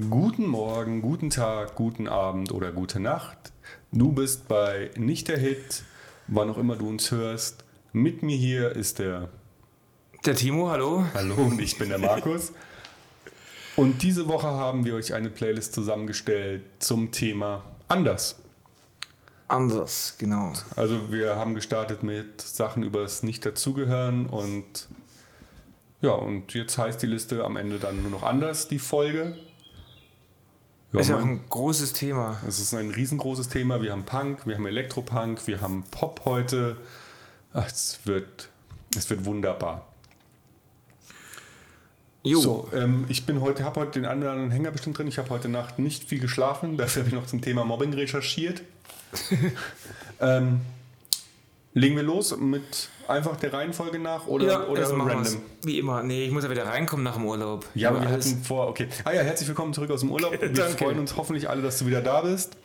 Guten Morgen, guten Tag, guten Abend oder gute Nacht. Du bist bei Nicht der Hit, wann auch immer du uns hörst. Mit mir hier ist der. Der Timo, hallo. Hallo, und ich bin der Markus. Und diese Woche haben wir euch eine Playlist zusammengestellt zum Thema Anders. Anders, genau. Also wir haben gestartet mit Sachen über das Nicht-Dazugehören und ja, und jetzt heißt die Liste am Ende dann nur noch anders, die Folge. Ja, ist ja auch ein großes Thema. Es ist ein riesengroßes Thema. Wir haben Punk, wir haben Elektropunk, wir haben Pop heute. Ach, es, wird, es wird wunderbar. Jo. So, ähm, ich bin heute, habe heute den anderen Hänger bestimmt drin. Ich habe heute Nacht nicht viel geschlafen. Dafür habe ich noch zum Thema Mobbing recherchiert. ähm, legen wir los mit einfach der Reihenfolge nach oder, ja, oder machen random? wir's. Wie immer. Nee, ich muss ja wieder reinkommen nach dem Urlaub. Ja, aber wir alles- hatten vor, okay. Ah ja, herzlich willkommen zurück aus dem Urlaub. Wir freuen uns hoffentlich alle, dass du wieder da bist.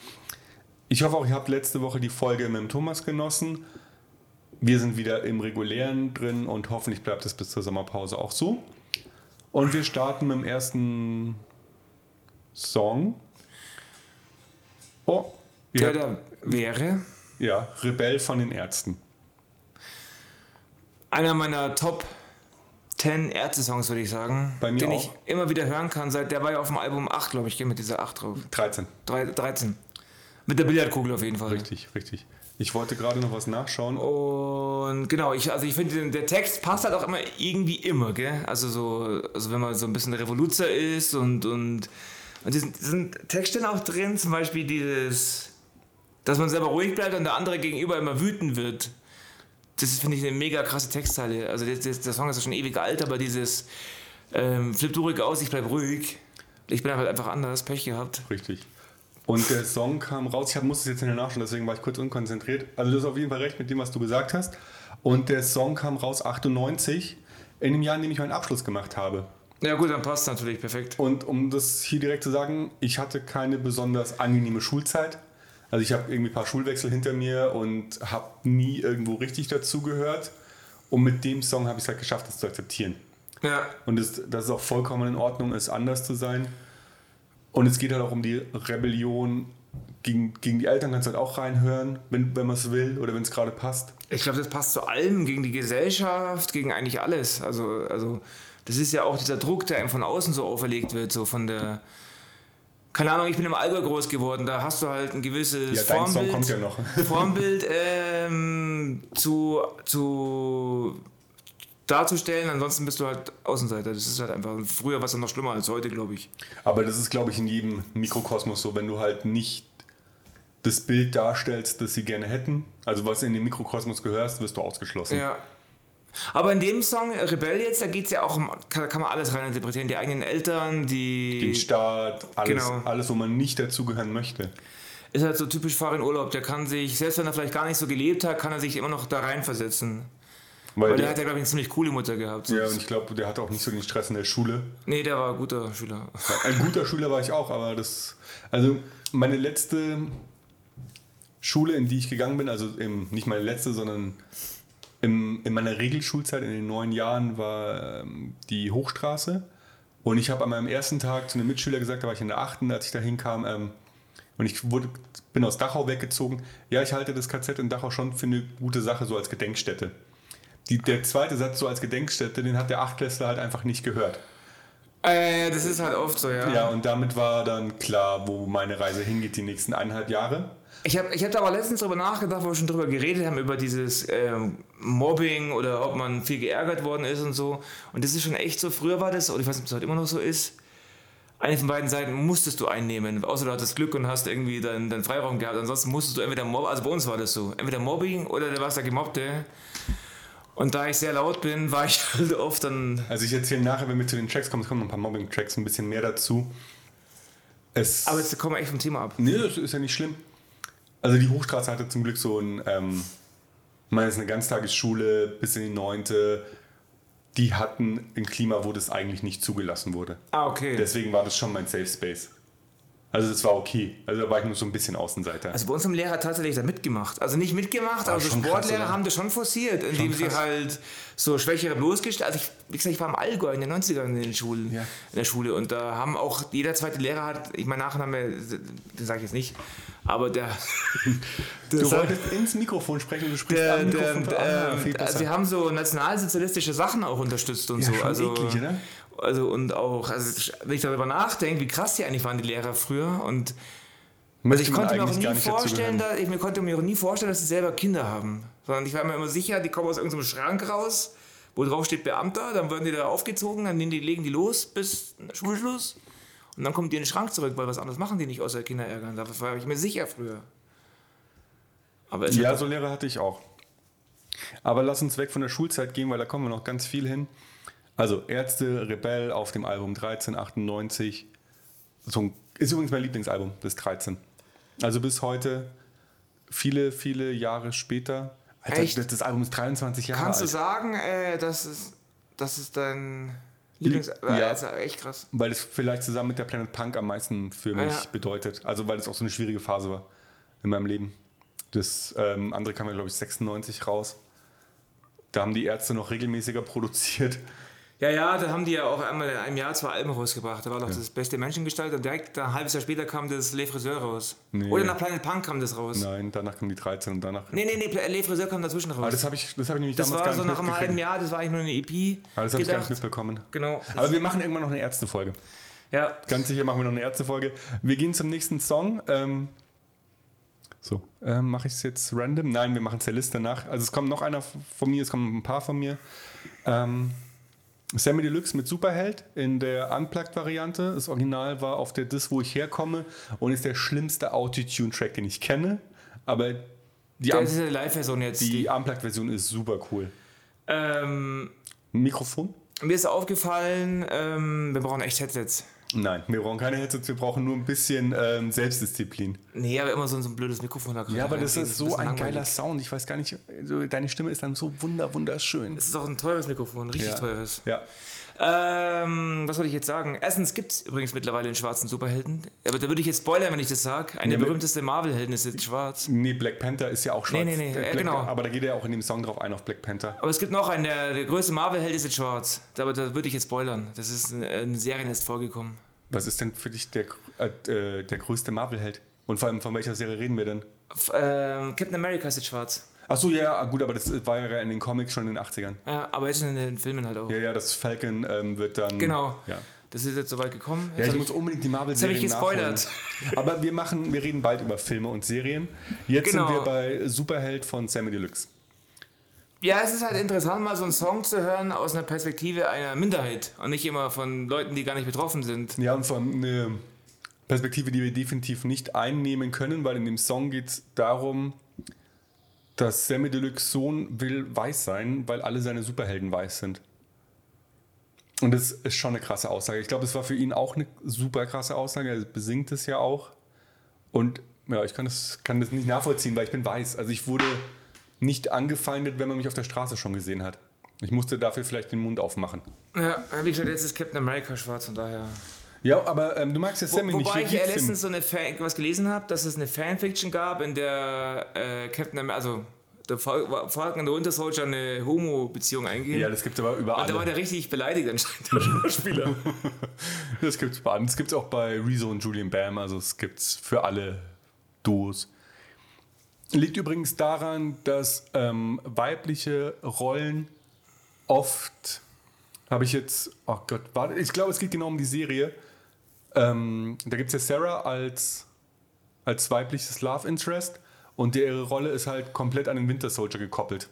Ich hoffe auch, ihr habt letzte Woche die Folge mit dem Thomas genossen. Wir sind wieder im Regulären drin und hoffentlich bleibt es bis zur Sommerpause auch so. Und wir starten mit dem ersten Song. Oh, Der ja, da wäre ja, Rebell von den Ärzten. einer meiner Top 10 Ärzte-Songs, würde ich sagen. Bei mir den auch. ich immer wieder hören kann. Seit, der war ja auf dem Album 8, glaube ich, geh mit dieser 8 drauf. 13. Drei- 13. Mit der Billardkugel auf jeden Fall. Richtig, richtig. Ich wollte gerade noch was nachschauen. Und genau, ich, also ich finde, der Text passt halt auch immer irgendwie immer, gell? Also so, also wenn man so ein bisschen der Revoluzer ist und, und, und diesen, diesen Textstellen auch drin, zum Beispiel dieses, dass man selber ruhig bleibt und der andere gegenüber immer wütend wird. Das ist, finde ich, eine mega krasse Textzeile. Also das, das, der Song ist ja schon ewig alt, aber dieses ähm, Flipp du ruhig aus, ich bleib ruhig. Ich bin halt einfach anders, Pech gehabt. Richtig. Und der Song kam raus, ich musste es jetzt nicht nachschauen, deswegen war ich kurz unkonzentriert. Also du hast auf jeden Fall recht mit dem, was du gesagt hast. Und der Song kam raus 98, in dem Jahr, in dem ich meinen Abschluss gemacht habe. Ja gut, dann passt natürlich perfekt. Und um das hier direkt zu sagen, ich hatte keine besonders angenehme Schulzeit. Also ich habe irgendwie ein paar Schulwechsel hinter mir und habe nie irgendwo richtig dazugehört. Und mit dem Song habe ich es halt geschafft, das zu akzeptieren. Ja, Und das, das ist auch vollkommen in Ordnung, ist anders zu sein. Und es geht halt auch um die Rebellion gegen, gegen die Eltern, kannst du halt auch reinhören, wenn, wenn man es will oder wenn es gerade passt. Ich glaube, das passt zu allem, gegen die Gesellschaft, gegen eigentlich alles. Also, also das ist ja auch dieser Druck, der einem von außen so auferlegt wird, so von der. Keine Ahnung, ich bin im Allgäu groß geworden, da hast du halt ein gewisses Ja, Formbild, kommt ja noch. Formbild ähm, zu, zu darzustellen, ansonsten bist du halt Außenseiter. Das ist halt einfach, früher war es noch schlimmer als heute, glaube ich. Aber das ist, glaube ich, in jedem Mikrokosmos so, wenn du halt nicht das Bild darstellst, das sie gerne hätten, also was in den Mikrokosmos gehörst, wirst du ausgeschlossen. Ja. Aber in dem Song Rebell jetzt, da geht es ja auch um, kann, kann man alles reininterpretieren. Die eigenen Eltern, die. Den Staat, alles, Genau. alles, wo man nicht dazugehören möchte. ist halt so typisch Fahrer in Urlaub. Der kann sich, selbst wenn er vielleicht gar nicht so gelebt hat, kann er sich immer noch da reinversetzen. Weil Weil der der, hat ja, glaube ich, eine ziemlich coole Mutter gehabt. ja, und ich glaube, der hatte auch nicht so den Stress in der Schule. nee, der war ein guter Schüler. Ein guter Schüler war ich auch, aber das. Also, meine letzte Schule, in die ich gegangen bin, also im, nicht meine letzte, sondern im, in meiner Regelschulzeit in den neun Jahren war ähm, die Hochstraße. Und ich habe an meinem ersten Tag zu einem Mitschüler gesagt, da war ich in der achten, als ich da hinkam, ähm, und ich wurde, bin aus Dachau weggezogen. Ja, ich halte das KZ in Dachau schon für eine gute Sache, so als Gedenkstätte. Die, der zweite Satz, so als Gedenkstätte, den hat der Achtklässler halt einfach nicht gehört. Äh, das ist halt oft so, ja. Ja, und damit war dann klar, wo meine Reise hingeht die nächsten eineinhalb Jahre. Ich habe ich hab da aber letztens drüber nachgedacht, wo wir schon drüber geredet haben, über dieses ähm, Mobbing oder ob man viel geärgert worden ist und so. Und das ist schon echt so. Früher war das, oder ich weiß nicht, ob es heute immer noch so ist, eine von beiden Seiten musstest du einnehmen. Außer du hattest Glück und hast irgendwie deinen, deinen Freiraum gehabt. Ansonsten musstest du entweder Mobbing, also bei uns war das so, entweder Mobbing oder du warst der Gemobbte. Und da ich sehr laut bin, war ich halt oft dann. Also ich erzähle nachher, wenn wir zu den Tracks kommen, es kommen noch ein paar Mobbing-Tracks, ein bisschen mehr dazu. Es, Aber jetzt kommen wir echt vom Thema ab. nee, das ist ja nicht schlimm. Also die Hochstraße hatte zum Glück so ein, ähm, ich meine, es ist eine Ganztagesschule bis in die neunte. Die hatten ein Klima, wo das eigentlich nicht zugelassen wurde. Ah, okay. Deswegen war das schon mein Safe Space. Also das war okay. Also da war ich nur so ein bisschen Außenseiter. Also bei uns haben Lehrer tatsächlich da mitgemacht. Also nicht mitgemacht, aber so schon krass, Sportlehrer oder? haben das schon forciert, indem sie krass. halt so Schwächere bloßgestellt. Also ich, wie gesagt, ich war im Allgäu in den 90ern in den Schulen, Ja. in der Schule und da haben auch jeder zweite Lehrer hat, ich meine Nachname, den sage ich jetzt nicht, aber der, du das- wolltest ins Mikrofon sprechen und du sprichst der, am der, Mikrofon. Viel besser. also wir haben so nationalsozialistische Sachen auch unterstützt und Ja, so. also, eklig, oder? also und auch, also wenn ich darüber nachdenke, wie krass die eigentlich waren, die Lehrer früher und also ich konnte mir auch nie vorstellen, dass, ich mir konnte mir auch nie vorstellen, dass sie selber Kinder haben. Sondern ich war mir immer sicher, die kommen aus irgendeinem Schrank raus, wo drauf steht Beamter, dann werden die da aufgezogen, dann legen die los bis Schulschluss und dann kommen die in den Schrank zurück, weil was anderes machen die nicht außer Kinder ärgern. Da war ich mir sicher früher. Aber Ja, so Lehrer hatte ich auch. Aber lass uns weg von der Schulzeit gehen, weil da kommen wir noch ganz viel hin. Also Ärzte, Rebell auf dem Album 1398. So ist übrigens mein Lieblingsalbum, das 13. Also bis heute, viele, viele Jahre später. Alter, Echt? Das, das Album ist 23 Jahre kannst du alt. sagen, äh, das, ist, das ist dein Lieblings... Ja. Äh, das ist echt krass. Weil es vielleicht zusammen mit der Planet Punk am meisten für mich Ja. bedeutet. Also weil es auch so eine schwierige Phase war in meinem Leben. Das ähm, andere kam ja, glaube ich, 96 raus. Da haben die Ärzte noch regelmäßiger produziert. Ja, ja, da haben die ja auch einmal in einem Jahr zwei Alben rausgebracht. Da war doch das beste Menschengestalt und direkt ein halbes Jahr später kam das Le Friseur raus. Nee. Oder nach Planet Punk kam das raus. Nein, danach kam die 13 und danach. Nee, nee, nee, Le Friseur kam dazwischen raus. Aber das habe ich, das hab ich nämlich das damals war so nach einem halben Jahr, das war eigentlich nur eine EP. Aber das habe ich gar nicht mitbekommen. Genau. Aber wir machen irgendwann noch eine Ärztefolge. ja, Ganz sicher machen wir noch eine Ärztefolge. Wir gehen zum nächsten Song. Ähm, so, ähm, mache ich es jetzt random? Nein, wir machen es der Liste nach. Also es kommt noch einer von mir, es kommen ein paar von mir. Ähm, Sammy Deluxe mit Superheld in der Unplugged-Variante. Das Original war auf der Disc, wo ich herkomme und ist der schlimmste Autotune-Track, den ich kenne. Aber die, das ist Live-Version jetzt. die Unplugged-Version ist super cool. ähm, Mikrofon? mir ist aufgefallen, ähm, wir brauchen echt Headsets. Nein, wir brauchen keine Headsets, wir brauchen nur ein bisschen ähm, Selbstdisziplin. Nee, aber immer so, so ein blödes Mikrofon da Ja, aber das ist so ein langweilig. geiler Sound. Ich weiß gar nicht, deine Stimme ist dann so wunder, wunderschön. Das ist auch ein teures Mikrofon, richtig Ja. teures. Ja. Ähm, was wollte ich jetzt sagen? Erstens gibt es übrigens mittlerweile einen schwarzen Superhelden. Aber da würde ich jetzt spoilern, wenn ich das sage. Eine Ja, der aber- berühmteste Marvel-Helden ist jetzt schwarz. Nee, Black Panther ist ja auch schwarz. Nee, nee, nee, Äh, äh, Black, genau. Aber da geht er ja auch in dem Song drauf ein, auf Black Panther. Aber es gibt noch einen, der, der größte Marvel-Held ist jetzt schwarz. Aber da würde ich jetzt spoilern. Das ist in, in Serien erst vorgekommen. Was ist denn für dich der, äh, äh, der größte Marvel-Held? Und vor allem, von welcher Serie reden wir denn? F ähm, Captain America ist jetzt schwarz. Achso, ja, gut, aber das war ja in den Comics schon in den 80ern. Ja, aber jetzt in den Filmen halt auch. Ja, ja, das Falcon ähm, wird dann. Genau. Ja. Das ist jetzt soweit gekommen. Ja, Jetzt ich hab muss unbedingt die marvel hab ich serien gespoilert. Aber wir machen, wir reden bald über Filme und Serien. Jetzt Genau. sind wir bei Superheld von Sammy Deluxe. Ja, es ist halt interessant, mal so einen Song zu hören aus einer Perspektive einer Minderheit und nicht immer von Leuten, die gar nicht betroffen sind. Ja, und vor allem eine Perspektive, die wir definitiv nicht einnehmen können, weil in dem Song geht es darum, dass Sammy Deluxe Sohn will weiß sein, weil alle seine Superhelden weiß sind. Und das ist schon eine krasse Aussage. Ich glaube, es war für ihn auch eine super krasse Aussage. Er besingt es ja auch. Und ja, ich kann das, kann das nicht nachvollziehen, weil ich bin weiß. Also ich wurde nicht angefeindet, wenn man mich auf der Straße schon gesehen hat. Ich musste dafür vielleicht den Mund aufmachen. Ja, wie gesagt, jetzt ist Captain America schwarz, von daher. Ja, aber ähm, du magst ja Wo, Sammy nicht. wobei ich ja letztens so eine Fan, was gelesen habe, dass es eine Fanfiction gab, in der äh, Captain America, also der Fal- Falcon und der Winter Soldier eine Homo-Beziehung eingehen. Ja, das gibt es aber überall. und da war der richtig beleidigt anscheinend, der Schauspieler. Das gibt's bei Das gibt's auch bei Rezo und Julian Bam. Also es gibt's für alle Duos. Liegt übrigens daran, dass ähm, weibliche Rollen oft habe ich jetzt, oh Gott, warte, ich glaube, es geht genau um die Serie. Ähm, da gibt es ja Sarah als, als weibliches Love Interest und ihre Rolle ist halt komplett an den Winter Soldier gekoppelt.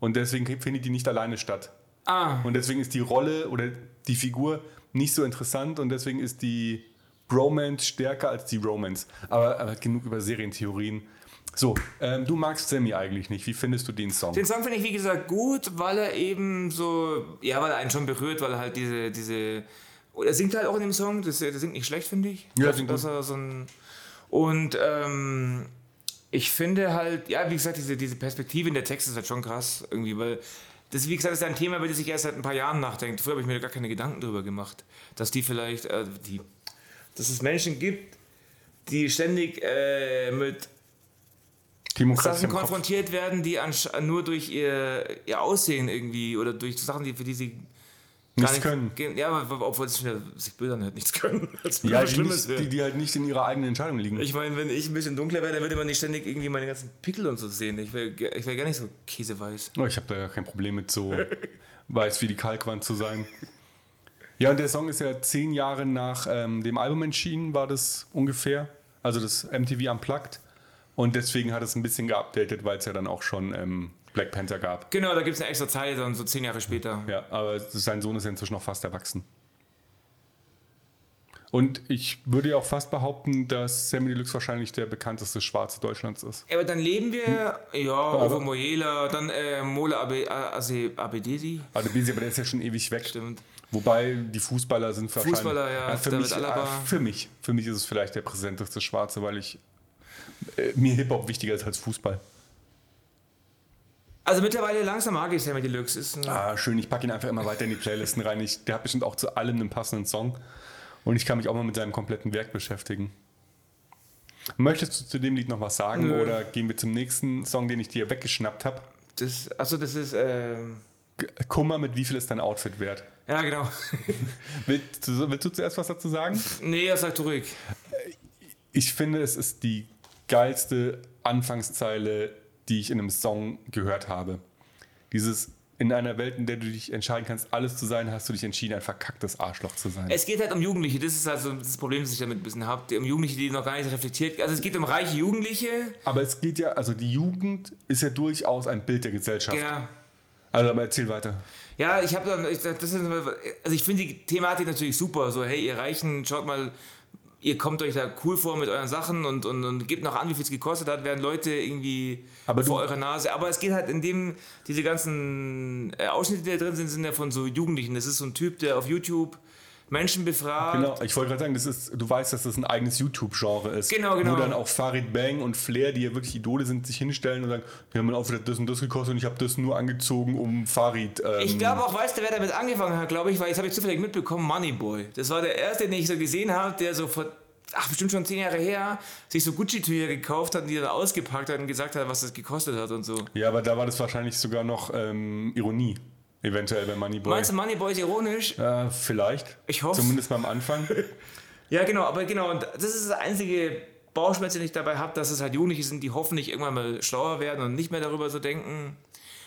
Und deswegen findet die nicht alleine statt. ah, Und deswegen ist die Rolle oder die Figur nicht so interessant und deswegen ist die Bromance stärker als die Romance. Aber, aber genug über Serientheorien. So, ähm, du magst Sammy eigentlich nicht. Wie findest du den Song? den Song finde ich wie gesagt gut, weil er eben so, ja, weil er einen schon berührt, weil er halt diese, diese, er singt halt auch in dem Song, das, der singt nicht schlecht, finde ich. Ja, dass, singt dass er so ein, und ähm, ich finde halt, ja, wie gesagt, diese, diese Perspektive in der Text ist halt schon krass irgendwie, weil das, wie gesagt, ist ein Thema, über das ich erst seit ein paar Jahren nachdenke. Früher habe ich mir gar keine Gedanken drüber gemacht, dass die vielleicht, äh, die, dass es Menschen gibt, die ständig äh, mit Sachen konfrontiert werden, die nur durch ihr, ihr Aussehen irgendwie oder durch Sachen, die, für die sie Nichts nicht können. Ja, aber obwohl es sich böse anhört, nichts können. Die, Schlimmes nicht, die, die halt nicht in ihrer eigenen Entscheidung liegen. Ich meine, wenn ich ein bisschen dunkler wäre, dann würde man nicht ständig irgendwie meine ganzen Pickel und so sehen. Ich wäre ich wär gar nicht so käseweiß. Oh, ich habe da ja kein Problem mit so weiß wie die Kalkwand zu sein. Ja, und der Song ist ja zehn Jahre nach ähm, dem Album entschieden, war das ungefähr. Also das MTV Unplugged. Und deswegen hat es ein bisschen geupdatet, weil es ja dann auch schon ähm, Black Panther gab. Genau, da gibt es eine extra Zeit, dann so zehn Jahre später. Ja, aber sein Sohn ist ja inzwischen noch fast erwachsen. Und ich würde ja auch fast behaupten, dass Sammy Deluxe wahrscheinlich der bekannteste Schwarze Deutschlands ist. Ja, aber dann leben wir, ja, aber- Ovo Moyela, dann äh, Mola Abe, Ase- Abedesi. Bisi, aber der ist ja schon ewig weg. Stimmt. Wobei die Fußballer sind wahrscheinlich. Fußballer, ja, für, David mich, Alaba. äh, für mich. Für mich ist es vielleicht der präsenteste Schwarze, weil ich äh, mir Hip-Hop wichtiger ist als Fußball. Also mittlerweile langsam mag ich Sammy Deluxe. Ist Ah, schön, ich packe ihn einfach immer weiter in die Playlisten rein. Ich, der hat bestimmt auch zu allem einen passenden Song. Und ich kann mich auch mal mit seinem kompletten Werk beschäftigen. Möchtest du zu dem Lied noch was sagen Nö. oder gehen wir zum nächsten Song, den ich dir weggeschnappt habe? das, achso, das ist, ähm, Kummer mit wie viel ist dein Outfit wert? ja genau. Willst du, willst du zuerst was dazu sagen? nee, er sagt ruhig. Ich finde, es ist die geilste Anfangszeile, die ich in einem Song gehört habe. Dieses in einer Welt, in der du dich entscheiden kannst, alles zu sein, hast du dich entschieden, ein verkacktes Arschloch zu sein. Es geht halt um Jugendliche, das ist also das Problem, das ich damit ein bisschen habe. Um Jugendliche, die noch gar nicht reflektiert. Also es geht um reiche Jugendliche. aber es geht ja, also die Jugend ist ja durchaus ein Bild der Gesellschaft. Ja. Also aber erzähl weiter. Ja, ich habe dann, ich, das ist, also ich finde die Thematik natürlich super. So, hey, ihr Reichen, schaut mal, ihr kommt euch da cool vor mit euren Sachen und, und, und gebt noch an, wie viel es gekostet hat, werden Leute irgendwie Aber vor eurer Nase. Aber es geht halt in dem, diese ganzen äh, Ausschnitte, die da drin sind, sind ja von so Jugendlichen. Das ist so ein Typ, der auf YouTube Menschen befragt. Genau, ich wollte gerade sagen, das ist, du weißt, dass das ein eigenes YouTube-Genre ist. Genau, genau. Wo dann auch Farid Bang und Flair, die ja wirklich Idole sind, sich hinstellen und sagen, wir haben Outfit hat das und das gekostet und ich habe das nur angezogen, um Farid. Ähm, Ich glaube auch, weißt du, wer damit angefangen hat, glaube ich, weil das habe ich zufällig mitbekommen, Moneyboy. Das war der erste, den ich so gesehen habe, der so vor, ach, bestimmt schon zehn Jahre her, sich so Gucci-Tücher gekauft hat und die dann ausgepackt hat und gesagt hat, was das gekostet hat und so. Ja, aber da war das wahrscheinlich sogar noch ähm, Ironie, eventuell bei Moneyboy. Meinst du, Moneyboy ist ironisch? Äh, vielleicht. Ich hoffe. Zumindest beim Anfang. Ja, genau, aber genau, und das ist das einzige Bauchschmerz, den ich dabei habe, dass es halt Jugendliche sind, die hoffentlich irgendwann mal schlauer werden und nicht mehr darüber so denken.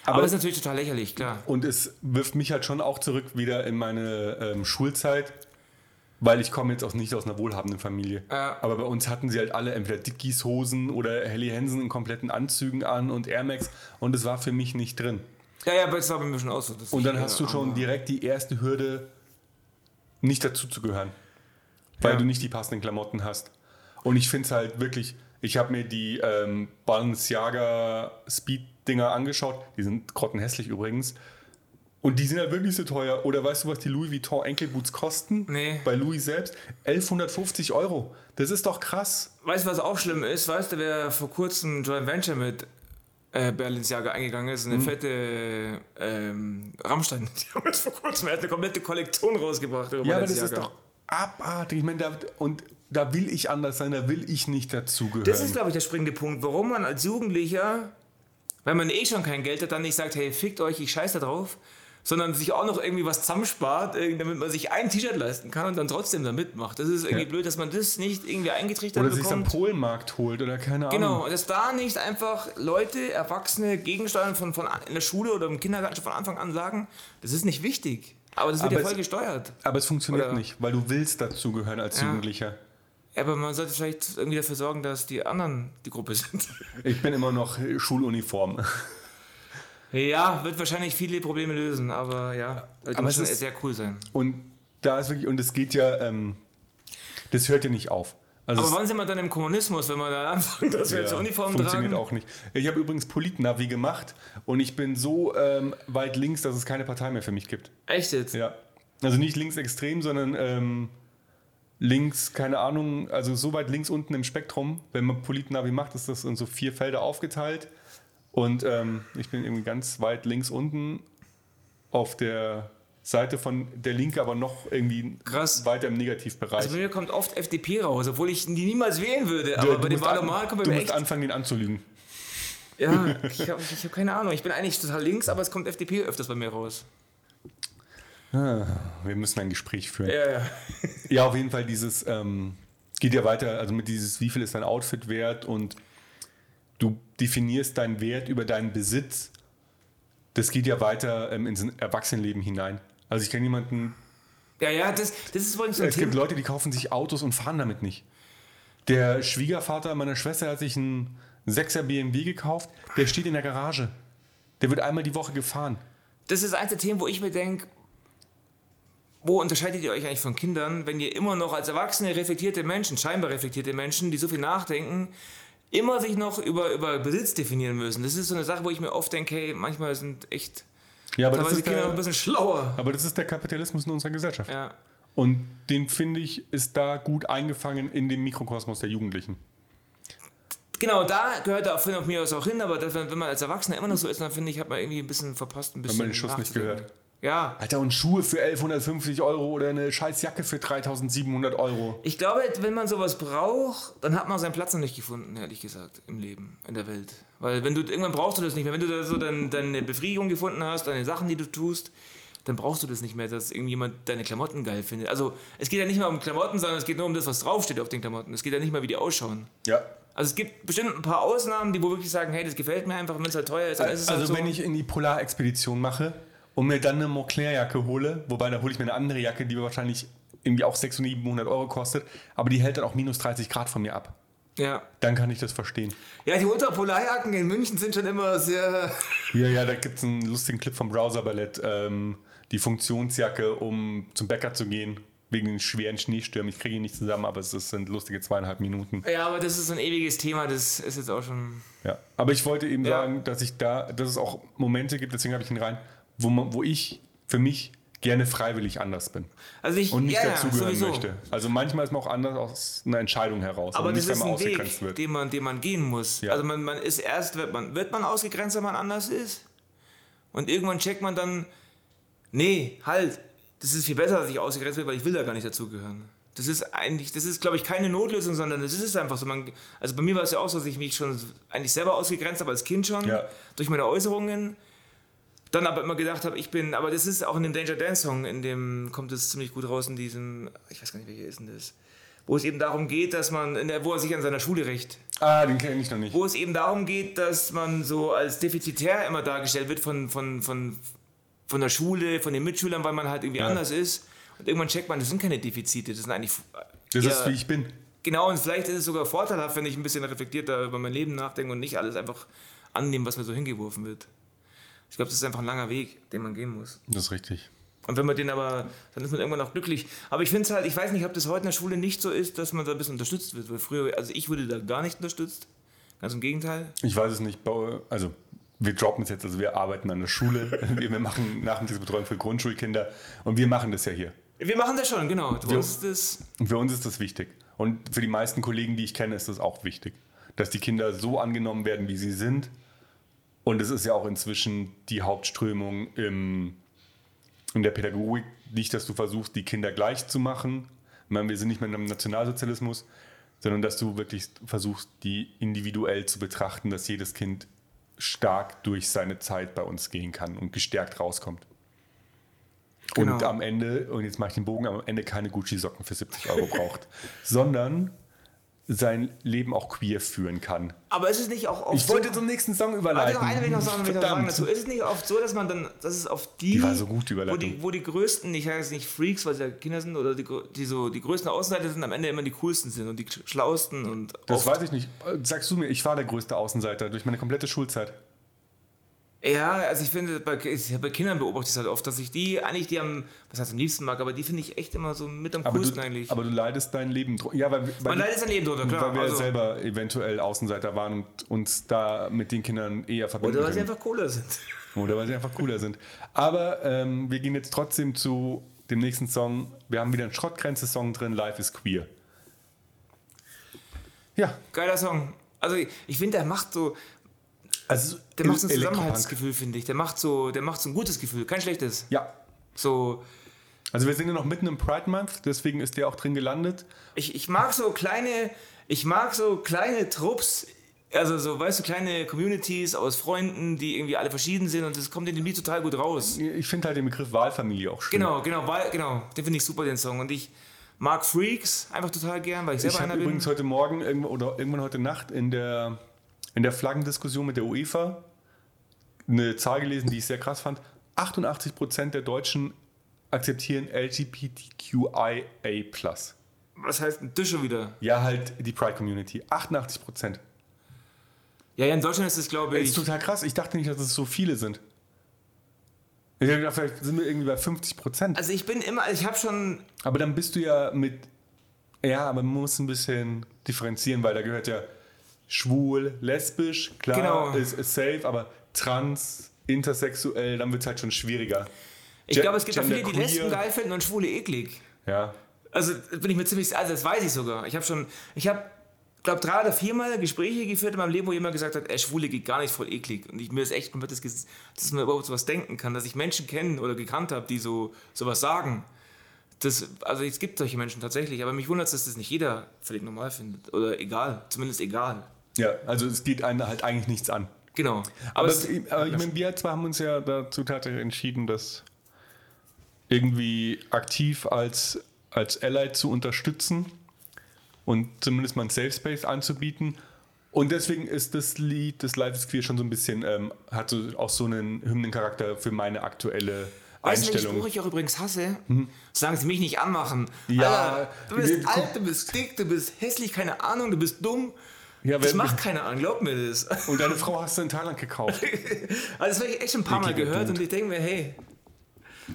Aber, Aber- das ist natürlich total lächerlich, klar. Und es wirft mich halt schon auch zurück wieder in meine ähm, Schulzeit, weil ich komme jetzt auch nicht aus einer wohlhabenden Familie. Ja. Aber bei uns hatten sie halt alle entweder Dickies Hosen oder Helly Hansen in kompletten Anzügen an und Air Max und es war für mich nicht drin. Ja, ja, aber das war bei mir schon dass Und dann hast du schon direkt die erste Hürde, nicht dazu zu gehören. Weil Ja. du nicht die passenden Klamotten hast. Und ich finde es halt wirklich, ich habe mir die ähm, Balenciaga Speed-Dinger angeschaut, die sind grottenhässlich übrigens. Und die sind halt wirklich so teuer. Oder weißt du, was die Louis Vuitton Enkelboots kosten? Nee. Bei Louis selbst? 1150 Euro. Das ist doch krass. Weißt du, was auch schlimm ist? Weißt du, wer vor kurzem ein Joint Venture mit äh, Balenciaga eingegangen ist? Eine Mhm. fette ähm, Rammstein. Die haben jetzt vor kurzem er hat eine komplette Kollektion rausgebracht. Ja, aber das ist doch abartig. Ich meine, da, und da will ich anders sein, da will ich nicht dazugehören. Das ist, glaube ich, der springende Punkt, warum man als Jugendlicher, wenn man eh schon kein Geld hat, dann nicht sagt, hey, fickt euch, ich scheiße da drauf, sondern sich auch noch irgendwie was zusammenspart, irgendwie, damit man sich ein T-Shirt leisten kann und dann trotzdem da mitmacht. Das ist irgendwie Ja. blöd, dass man das nicht irgendwie eingetrichtert Oder sich am bekommt. Polenmarkt holt oder keine Ahnung. Genau, dass da nicht einfach Leute, Erwachsene gegensteuern von, von in der Schule oder im Kindergarten schon von Anfang an sagen, das ist nicht wichtig. Aber das wird Aber ja voll es- gesteuert. Aber es funktioniert Oder- nicht, weil du willst dazugehören als Ja. Jugendlicher. Aber man sollte vielleicht irgendwie dafür sorgen, dass die anderen die Gruppe sind. Ich bin immer noch Schuluniform. Ja, wird wahrscheinlich viele Probleme lösen, aber ja, die Aber es müssen ist- sehr cool sein. Und da ist wirklich, und es geht ja, ähm, das hört ja nicht auf. Also Aber wann sind wir dann im Kommunismus, wenn wir dann anfangen, dass wir jetzt Uniformen funktioniert tragen? auch nicht. Ich habe übrigens Politnavi gemacht und ich bin so ähm, weit links, dass es keine Partei mehr für mich gibt. Echt jetzt? Ja. Also nicht linksextrem, sondern ähm, links, keine Ahnung, also so weit links unten im Spektrum. Wenn man Politnavi macht, ist das in so vier Felder aufgeteilt. Und ähm, ich bin irgendwie ganz weit links unten auf der Seite von der Linke aber noch irgendwie Krass. weiter im Negativbereich. Also bei mir kommt oft FDP raus, obwohl ich die niemals wählen würde. Aber bei dem Wahlomat kommt bei du mir musst echt. anfangen, den anzulügen. Ja, ich habe hab keine Ahnung. Ich bin eigentlich total links, aber es kommt FDP öfters bei mir raus. Wir müssen ein Gespräch führen. Ja, ja. Ja, auf jeden Fall dieses, ähm, geht ja weiter, also mit dieses, wie viel ist dein Outfit wert und du definierst deinen Wert über deinen Besitz. Das geht ja weiter ähm, ins Erwachsenenleben hinein. Also ich kenne jemanden, Ja, ja, das, das ist übrigens so ein es gibt Thema. Leute, die kaufen sich Autos und fahren damit nicht. Der Schwiegervater meiner Schwester hat sich einen 6er BMW gekauft, der steht in der Garage. Der wird einmal die Woche gefahren. Das ist eins der Themen, wo ich mir denke, wo unterscheidet ihr euch eigentlich von Kindern, wenn ihr immer noch als erwachsene, reflektierte Menschen, scheinbar reflektierte Menschen, die so viel nachdenken, immer sich noch über, über Besitz definieren müssen? Das ist so eine Sache, wo ich mir oft denke, hey, manchmal sind echt Ja, aber das, ist Kinder noch ein der, bisschen schlauer. aber das ist der Kapitalismus in unserer Gesellschaft. Ja. Und den finde ich, ist da gut eingefangen in dem Mikrokosmos der Jugendlichen. Genau, da gehört er von mir aus auch hin, aber das, wenn man als Erwachsener immer noch so ist, dann finde ich, hat man irgendwie ein bisschen verpasst, ein bisschen. man den Schuss nicht gehört. Ja. Alter, und Schuhe für 1150 Euro oder eine scheiß Jacke für 3700 Euro. Ich glaube, wenn man sowas braucht, dann hat man seinen Platz noch nicht gefunden, ehrlich gesagt, im Leben, in der Welt. Weil wenn du irgendwann brauchst du das nicht mehr. Wenn du da so dein, deine Befriedigung gefunden hast, deine Sachen, die du tust, dann brauchst du das nicht mehr, dass irgendjemand deine Klamotten geil findet. Also es geht ja nicht mehr um Klamotten, sondern es geht nur um das, was draufsteht auf den Klamotten. Es geht ja nicht mal, wie die ausschauen. Ja. Also es gibt bestimmt ein paar Ausnahmen, die wo wirklich sagen, hey, das gefällt mir einfach, wenn es halt teuer ist, dann ist es Also halt so. wenn ich in die Polarexpedition mache und mir dann eine Montclair-Jacke hole, wobei da hole ich mir eine andere Jacke, die wahrscheinlich irgendwie auch 600, 700 Euro kostet, aber die hält dann auch minus 30 Grad von mir ab. ja. Dann kann ich das verstehen. ja, die Ultrapolarjacken in München sind schon immer sehr... Ja, ja, da gibt es einen lustigen Clip vom Browser Ballett. Ähm, die Funktionsjacke, um zum Bäcker zu gehen, wegen den schweren Schneestürmen. Ich kriege ihn nicht zusammen, aber es sind lustige zweieinhalb Minuten. Ja, aber das ist so ein ewiges Thema, das ist jetzt auch schon... Ja. Aber ich wollte eben Ja. sagen, dass ich da, dass es auch Momente gibt, deswegen habe ich ihn rein, wo, man, wo ich für mich gerne freiwillig anders bin Also ich, und nicht ja, dazugehören sowieso. möchte. Also manchmal ist man auch anders aus einer Entscheidung heraus Aber das nicht, wenn ist man ein ausgegrenzt Weg, wird. den man, den man gehen muss. Ja. Also man, man ist erst, wird man, wird man ausgegrenzt, wenn man anders ist. Und irgendwann checkt man dann, nee, halt, das ist viel besser, dass ich ausgegrenzt werde, weil ich will da gar nicht dazugehören. Das ist eigentlich, das ist, glaube ich, keine Notlösung, sondern das ist einfach so. Man, also bei mir war es ja auch so, dass ich mich schon eigentlich selber ausgegrenzt habe als Kind schon, Ja. durch meine Äußerungen. Dann aber immer gedacht habe, ich bin, aber das ist auch in dem Danger Dance Song, in dem kommt es ziemlich gut raus, in diesem, ich weiß gar nicht, welcher ist denn das, wo es eben darum geht, dass man, in der, wo er sich an seiner Schule rächt, Ah, den kenne ich noch nicht. wo es eben darum geht, dass man so als defizitär immer dargestellt wird von, von, von, von der Schule, von den Mitschülern, weil man halt irgendwie Ja. anders ist. Und irgendwann checkt man, das sind keine Defizite, das sind eigentlich. Das ist, wie ich bin. Genau, und vielleicht ist es sogar vorteilhaft, wenn ich ein bisschen reflektierter über mein Leben nachdenke und nicht alles einfach annehme, was mir so hingeworfen wird. Ich glaube, das ist einfach ein langer Weg, den man gehen muss. Das ist richtig. Und wenn man den aber, dann ist man irgendwann auch glücklich. Aber ich finde es halt, ich weiß nicht, ob das heute in der Schule nicht so ist, dass man da ein bisschen unterstützt wird. Weil früher, also ich wurde da gar nicht unterstützt. Ganz im Gegenteil. Ich weiß es nicht. Also, wir droppen es jetzt. Also, wir arbeiten an der Schule. wir wir machen Nachmittagsbetreuung für Grundschulkinder. Und wir machen das ja hier. Wir machen das schon, genau. Für uns ist das, für uns ist das wichtig. Und für die meisten Kollegen, die ich kenne, ist das auch wichtig. Dass die Kinder so angenommen werden, wie sie sind. Und es ist ja auch inzwischen die Hauptströmung im, in der Pädagogik. Nicht, dass du versuchst, die Kinder gleich zu machen. Ich meine, wir sind nicht mehr in einem Nationalsozialismus, sondern dass du wirklich versuchst, die individuell zu betrachten, dass jedes Kind stark durch seine Zeit bei uns gehen kann und gestärkt rauskommt. Und Genau. am Ende, und jetzt mache ich den Bogen, am Ende keine Gucci-Socken für 70 Euro braucht, sondern sein Leben auch queer führen kann. aber ist es nicht auch oft Ich wollte so, zum nächsten Song Warte überleiten. noch eine will ich noch sagen, will ich noch sagen Verdammt. dazu. Ist es nicht oft so, dass man dann, dass es auf die, Die war so gut, die wo die, wo die größten, ich sage jetzt nicht Freaks, weil sie ja Kinder sind, oder die, die, so, die größten Außenseiter sind, am Ende immer die coolsten sind und die schlausten und Das weiß ich nicht. Sagst du mir, ich war der größte Außenseiter durch meine komplette Schulzeit. Ja, also ich finde, bei, bei Kindern beobachte ich es halt oft, dass ich die eigentlich, die am, was heißt am liebsten mag, aber die finde ich echt immer so mit am Aber coolsten du, eigentlich. aber du leidest dein Leben drunter. Ja, weil, weil, Man leidet sein Leben drunter, klar. weil wir also, selber eventuell Außenseiter waren und uns da mit den Kindern eher verbinden oder weil sie können. einfach cooler sind. Oder weil sie einfach cooler sind. Aber ähm, wir gehen jetzt trotzdem zu dem nächsten Song. Wir haben wieder einen Schrottgrenze-Song drin, Life is Queer. Ja, Geiler Song. Also ich, ich finde, der macht so, also der macht so ein. Zusammenhaltsgefühl, finde ich. Der macht so, der macht so ein gutes Gefühl, kein schlechtes. Ja, So, Also wir sind ja noch mitten im Pride Month, deswegen ist der auch drin gelandet. ich, ich mag so kleine, ich mag so kleine Trupps, also so, weißt du, kleine Communities aus Freunden, die irgendwie alle verschieden sind und das kommt in dem Lied total gut raus. Ich finde halt den Begriff Wahlfamilie auch schön. Genau, genau, weil, genau, den finde ich super, den Song. Und ich mag Freaks einfach total gern, weil ich selber Ich habe einer bin. übrigens heute Morgen irgendwo, oder irgendwann heute Nacht in der, in der Flaggendiskussion mit der UEFA eine Zahl gelesen, die ich sehr krass fand. 88% der Deutschen akzeptieren LGBTQIA+. Was heißt das schon wieder? Ja, halt die Pride Community. 88%. Ja, ja, in Deutschland ist es, glaube Das ich. ist total krass. Ich dachte nicht, dass es so viele sind. Ich gedacht, vielleicht sind wir irgendwie bei 50%. Also ich bin immer, ich habe schon, Aber dann bist du ja mit. Ja, aber man muss ein bisschen differenzieren, weil da gehört ja schwul, lesbisch, klar, Genau. ist, ist safe, aber trans, intersexuell, dann wird es halt schon schwieriger. ich glaube, es gibt auch viele, die. Lesben geil finden und Schwule eklig. Ja. Also bin ich mir ziemlich, also das weiß ich sogar. Ich habe schon, ich habe, glaube drei oder viermal Gespräche geführt in meinem Leben, wo jemand gesagt hat, ey, Schwule geht gar nicht voll eklig. Und ich, mir ist echt komplett das, dass man überhaupt sowas denken kann, dass ich Menschen kenne oder gekannt habe, die so sowas sagen. Das, also es gibt solche Menschen tatsächlich, aber mich wundert es, dass das nicht jeder völlig normal findet. Oder egal, zumindest egal. Ja, also es geht einen halt eigentlich nichts an. Genau. Aber, Aber, es, es, aber ich meine, wir zwei haben uns ja dazu tatsächlich entschieden, das irgendwie aktiv als, als Ally zu unterstützen und zumindest mal ein Safe Space anzubieten. Und deswegen ist das Lied, das Life is Queer, schon so ein bisschen, ähm, hat so auch so einen Hymnencharakter für meine aktuelle weißt du, Einstellung. Ich auch übrigens hasse? Sagen sie mich nicht anmachen. Ja, Alter, du bist alt, du bist dick, du bist hässlich, keine Ahnung, du bist dumm. Ja, Das macht keiner an, glaub mir das. Und deine Frau hast du in Thailand gekauft. Also das habe ich echt schon ein paar Mal gehört und ich denke mir, hey,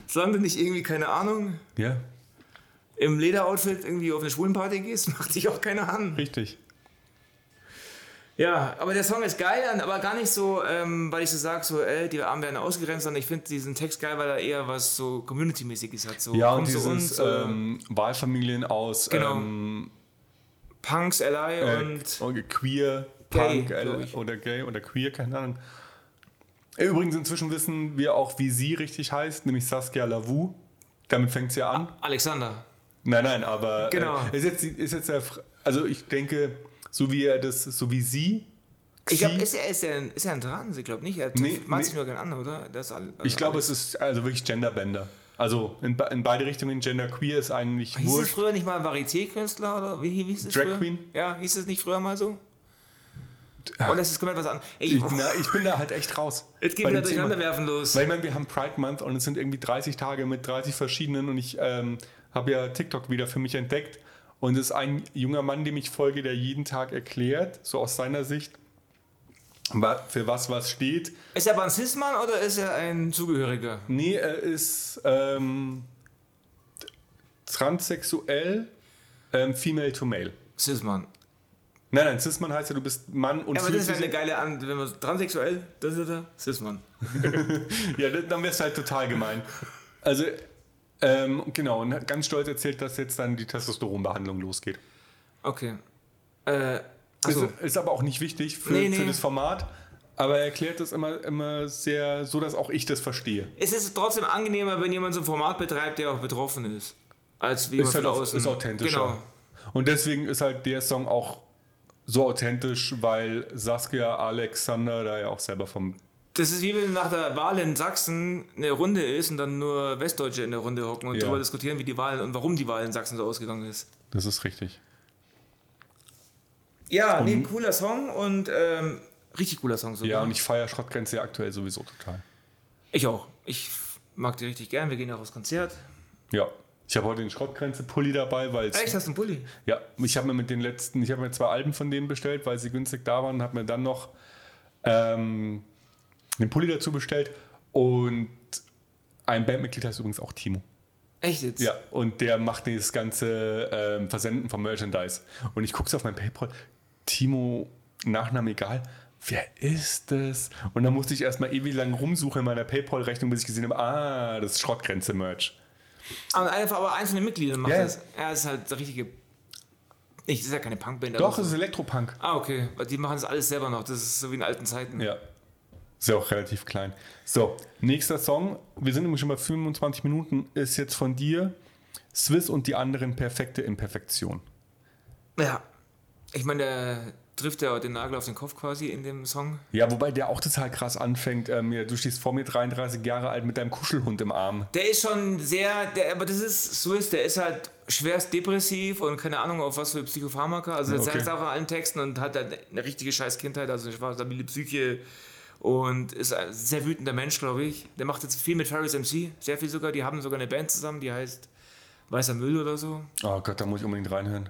solange du nicht irgendwie, keine Ahnung, ja, im Lederoutfit irgendwie auf eine Schwulenparty gehst, macht dich auch keiner an. richtig. Ja, aber der Song ist geil, aber gar nicht so, ähm, weil ich so sage, so, ey, die Armen werden ausgegrenzt, sondern ich finde diesen Text geil, weil er eher was so Community-mäßiges hat. So, Ja, und dieses uns, äh, ähm, Wahlfamilien aus Genau. ähm, Punks, Ally äh, und queer, Gay, Punk äh, ich. oder Gay oder Queer, keine Ahnung. Übrigens, inzwischen wissen wir auch, wie sie richtig heißt, nämlich Saskia Lavu. Damit fängt es ja an. Alexander. Nein, nein, aber Genau. äh, ist jetzt, ist jetzt der, also ich denke, so wie er das, so wie sie. Ich glaube, sie- ist er, ist, er, ein- ist er ein Trans? Ich glaube nicht. Er Nee, macht nee. sich nur gerne an, oder? Das also ich glaube, es ist also wirklich Genderbender. Also in, in beide Richtungen Genderqueer ist eigentlich Hieß es wurscht. früher nicht mal Varieté-Künstler oder wie hieß es Drag früher? Queen? Ja, hieß es nicht früher mal so? Und das ist komplett was an. Ey, Ich, na, ich bin da halt echt raus. jetzt geht bei wieder dem Thema. durcheinanderwerfen los. Weil ich meine, wir haben Pride Month und es sind irgendwie 30 Tage mit 30 verschiedenen und ich ähm, habe ja TikTok wieder für mich entdeckt und es ist ein junger Mann, dem ich folge, der jeden Tag erklärt, so aus seiner Sicht, für was was steht. Ist er aber ein Cis-Mann oder ist er ein Zugehöriger? Nee, er ist ähm, transsexuell, ähm, female to male. Cis-Mann. Nein, nein, Cis-Mann heißt ja, du bist Mann und Ja, aber das wäre eine geile An wenn man transsexuell, das ist er, Cis-Mann. Ja, dann wäre es halt total gemein. Also, ähm, genau, und hat ganz stolz erzählt, dass jetzt dann die Testosteronbehandlung losgeht. Okay. Äh, achso. Ist, ist aber auch nicht wichtig für, Nee, nee. für das Format. Aber er erklärt das immer, immer sehr so, dass auch ich das verstehe. Es ist trotzdem angenehmer, wenn jemand so ein Format betreibt, der auch betroffen ist. Als wie Ist halt auch, ist authentischer. Genau. Und deswegen ist halt der Song auch so authentisch, weil Saskia Alexander da ja auch selber vom. Das ist wie wenn nach der Wahl in Sachsen eine Runde ist und dann nur Westdeutsche in der Runde hocken und Ja. darüber diskutieren, wie die Wahl und warum die Wahl in Sachsen so ausgegangen ist. Das ist richtig. Ja, nee, cooler Song und ähm, richtig cooler Song sogar. Ja, und ich feiere Schrottgrenze ja aktuell sowieso total. ich auch. Ich mag die richtig gern. Wir gehen auch aufs Konzert. Ja. Ich habe heute den Schrottgrenze-Pulli dabei, weil es Echt, hast du einen Pulli? Ja, ich habe mir mit den letzten, ich habe mir zwei Alben von denen bestellt, weil sie günstig da waren und habe mir dann noch ähm, den Pulli dazu bestellt und ein Bandmitglied heißt übrigens auch Timo. Echt jetzt? Ja, und der macht das ganze ähm, Versenden von Merchandise. Und ich gucke so auf mein Paypal, Timo, Nachname egal, wer ist das? Und dann musste ich erstmal ewig lang rumsuchen in meiner Paypal-Rechnung, bis ich gesehen habe, ah, das ist Schrottgrenze-Merch. Aber einfach aber einzelne Mitglieder Ja, ja. das. Ja, das ist halt der richtige. Nicht, das ist ja keine Punkband. Doch, aber es so. ist Elektropunk. Ah, okay. Die machen das alles selber noch. Das ist so wie in alten Zeiten. Ja. Ist ja auch relativ klein. So, nächster Song. Wir sind nämlich schon bei 25 Minuten. Ist jetzt von dir Swiss und die anderen perfekte Imperfektion. Ja. Ich meine, der trifft ja den Nagel auf den Kopf quasi in dem Song. Ja, wobei der auch total krass anfängt. Ähm, du stehst vor mir 33 Jahre alt mit deinem Kuschelhund im Arm. Der ist schon sehr, der, aber das ist Swiss, der ist halt schwerst depressiv und keine Ahnung auf was für Psychopharmaka. Also Okay. sagt er auch in allen Texten und hat halt eine richtige scheiß Kindheit, also eine stabile Psyche und ist ein sehr wütender Mensch, glaube ich. Der macht jetzt viel mit Ferris MC, sehr viel sogar. Die haben sogar eine Band zusammen, die heißt Weißer Müll oder so. Oh Gott, da muss ich unbedingt reinhören.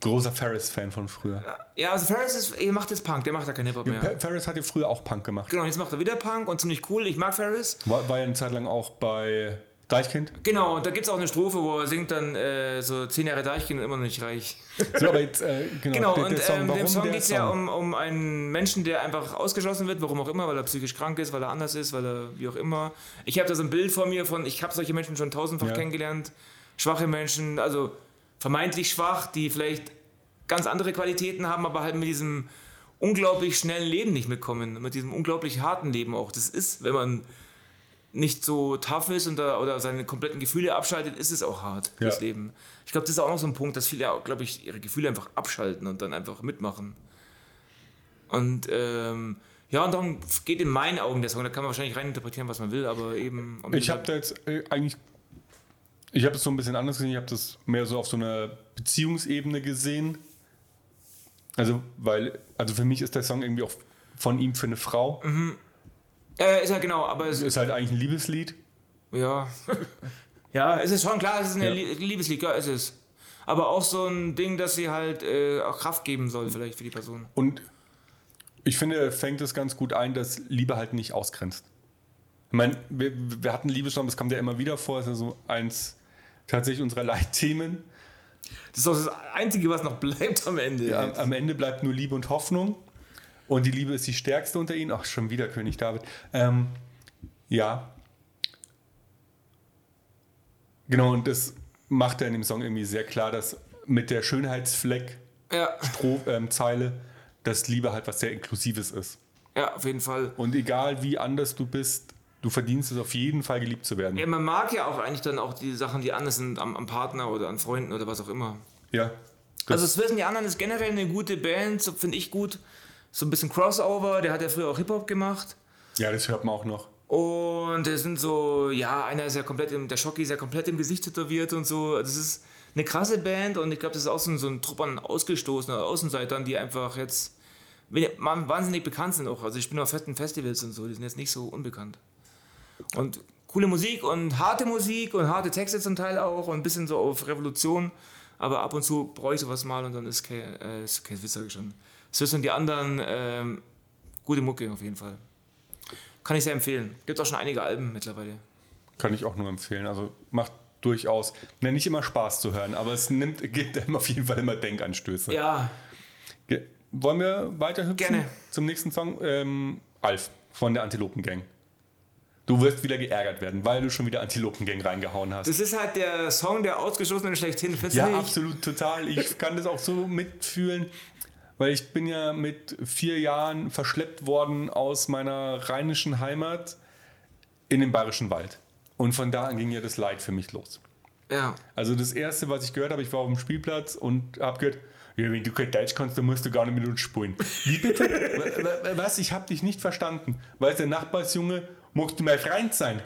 Großer Ferris-Fan von früher. Ja, also Ferris ist, er macht jetzt Punk, der macht da kein Hip-Hop mehr. Fer- Ferris hat ja früher auch Punk gemacht. Genau, jetzt macht er wieder Punk und ziemlich cool. Ich mag Ferris. War, war ja eine Zeit lang auch bei Deichkind. Genau, und da gibt es auch eine Strophe, wo er singt dann äh, so zehn Jahre Deichkind und immer noch nicht reich. So, aber jetzt, äh, genau, Genau, der, und der Song, ähm, dem Song geht es ja um, um einen Menschen, der einfach ausgeschlossen wird, warum auch immer, weil er psychisch krank ist, weil er anders ist, weil er wie auch immer. Ich habe da so ein Bild vor mir von, ich habe solche Menschen schon tausendfach Ja. kennengelernt. Schwache Menschen, also vermeintlich schwach, die vielleicht ganz andere Qualitäten haben, aber halt mit diesem unglaublich schnellen Leben nicht mitkommen, mit diesem unglaublich harten Leben auch. Das ist, wenn man nicht so tough ist und da, oder seine kompletten Gefühle abschaltet, ist es auch hart, Ja. das Leben. Ich glaube, das ist auch noch so ein Punkt, dass viele, glaube ich, ihre Gefühle einfach abschalten und dann einfach mitmachen. Und ähm, ja, und darum geht in meinen Augen der Song. Da kann man wahrscheinlich reininterpretieren, was man will, aber eben. Ich habe da jetzt äh, eigentlich, ich habe es so ein bisschen anders gesehen. Ich habe das mehr so auf so einer Beziehungsebene gesehen. Also, weil, also für mich ist der Song irgendwie auch von ihm für eine Frau. äh, ist ja genau, aber es, Ist halt eigentlich ein Liebeslied. ja. ja, es ist schon klar, es ist ein Ja. Lie- Liebeslied, ja, es ist. Aber auch so ein Ding, dass sie halt äh, auch Kraft geben soll, vielleicht für die Person. Und ich finde, er fängt es ganz gut ein, dass Liebe halt nicht ausgrenzt. Ich meine, wir, wir hatten Liebestorm, das kommt ja immer wieder vor, ist ja so eins tatsächlich unserer Leitthemen. Das ist doch das Einzige, was noch bleibt am Ende. Am, am Ende bleibt nur Liebe und Hoffnung. Und die Liebe ist die stärkste unter ihnen. Ach, schon wieder König David. Ähm, ja. Genau, und das macht er in dem Song irgendwie sehr klar, dass mit der Schönheitsfleck ja, Stro ähm, Zeile, dass Liebe halt was sehr Inklusives ist. ja, auf jeden Fall. Und egal wie anders du bist, du verdienst es auf jeden Fall geliebt zu werden. Ja, man mag ja auch eigentlich dann auch die Sachen, die anders sind am, am Partner oder an Freunden oder was auch immer. Ja. Also es wissen die anderen ist generell eine gute Band, so finde ich gut. So ein bisschen Crossover, der hat ja früher auch Hip-Hop gemacht. ja, das hört man auch noch. Und es sind so, ja, einer ist ja komplett im, der Schocki ist ja komplett im Gesicht tätowiert und so. Das ist eine krasse Band und ich glaube, das ist auch so ein, so ein Trupp an Ausgestoßenen oder Außenseitern, die einfach jetzt wahnsinnig bekannt sind auch. Also ich bin auf fetten Festivals und so, die sind jetzt nicht so unbekannt. Und coole Musik und harte Musik und harte Texte zum Teil auch und ein bisschen so auf Revolution. Aber ab und zu brauche ich sowas mal und dann ist kein, äh, ist kein Witz, sag ich schon. Swiss und die anderen, ähm, gute Mucke auf jeden Fall. Kann ich sehr empfehlen. Gibt auch schon einige Alben mittlerweile. Kann ich auch nur empfehlen. Also macht durchaus, na, nicht immer Spaß zu hören, aber es nimmt, gibt einem auf jeden Fall immer Denkanstöße. Ja, Ge- Wollen wir weiterhüpfen? Gerne. Zum nächsten Song. Ähm, Alf von der Antilopengang. Du wirst wieder geärgert werden, weil du schon wieder Antilopengang reingehauen hast. das ist halt der Song der Ausgeschlossenen schlechthin. Findest ja, nicht? absolut, total. Ich kann das auch so mitfühlen, weil ich bin ja mit vier Jahren verschleppt worden aus meiner rheinischen Heimat in den bayerischen Wald. Und von da an ging ja das Leid für mich los. Ja. Also das erste, was ich gehört habe, ich war auf dem Spielplatz und habe gehört, ja, wenn du kein Deutsch kannst, dann musst du gar nicht mit uns spielen. Wie bitte? Wa- wa- was? Ich habe dich nicht verstanden. Weil der Nachbarsjunge, musst du mein Freund sein.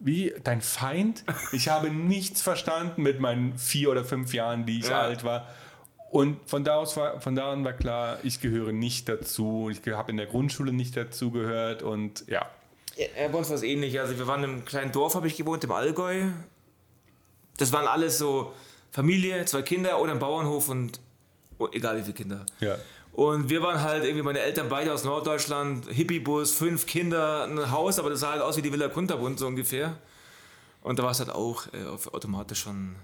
Wie? Dein Feind? Ich habe nichts verstanden mit meinen vier oder fünf Jahren, die ich Ja. alt war. Und von da, aus war, von da an war klar, ich gehöre nicht dazu. Ich habe in der Grundschule nicht dazu gehört und ja. Ja, bei uns war es ähnlich. Also wir waren in einem kleinen Dorf, habe ich gewohnt, im Allgäu. Das waren alles so Familie, zwei Kinder oder ein Bauernhof und oh, egal wie viele Kinder. ja. Und wir waren halt irgendwie, meine Eltern beide aus Norddeutschland, Hippiebus, fünf Kinder, ein Haus, aber das sah halt aus wie die Villa Kunterbund so ungefähr. Und da war es halt auch äh, auf automatisch schon.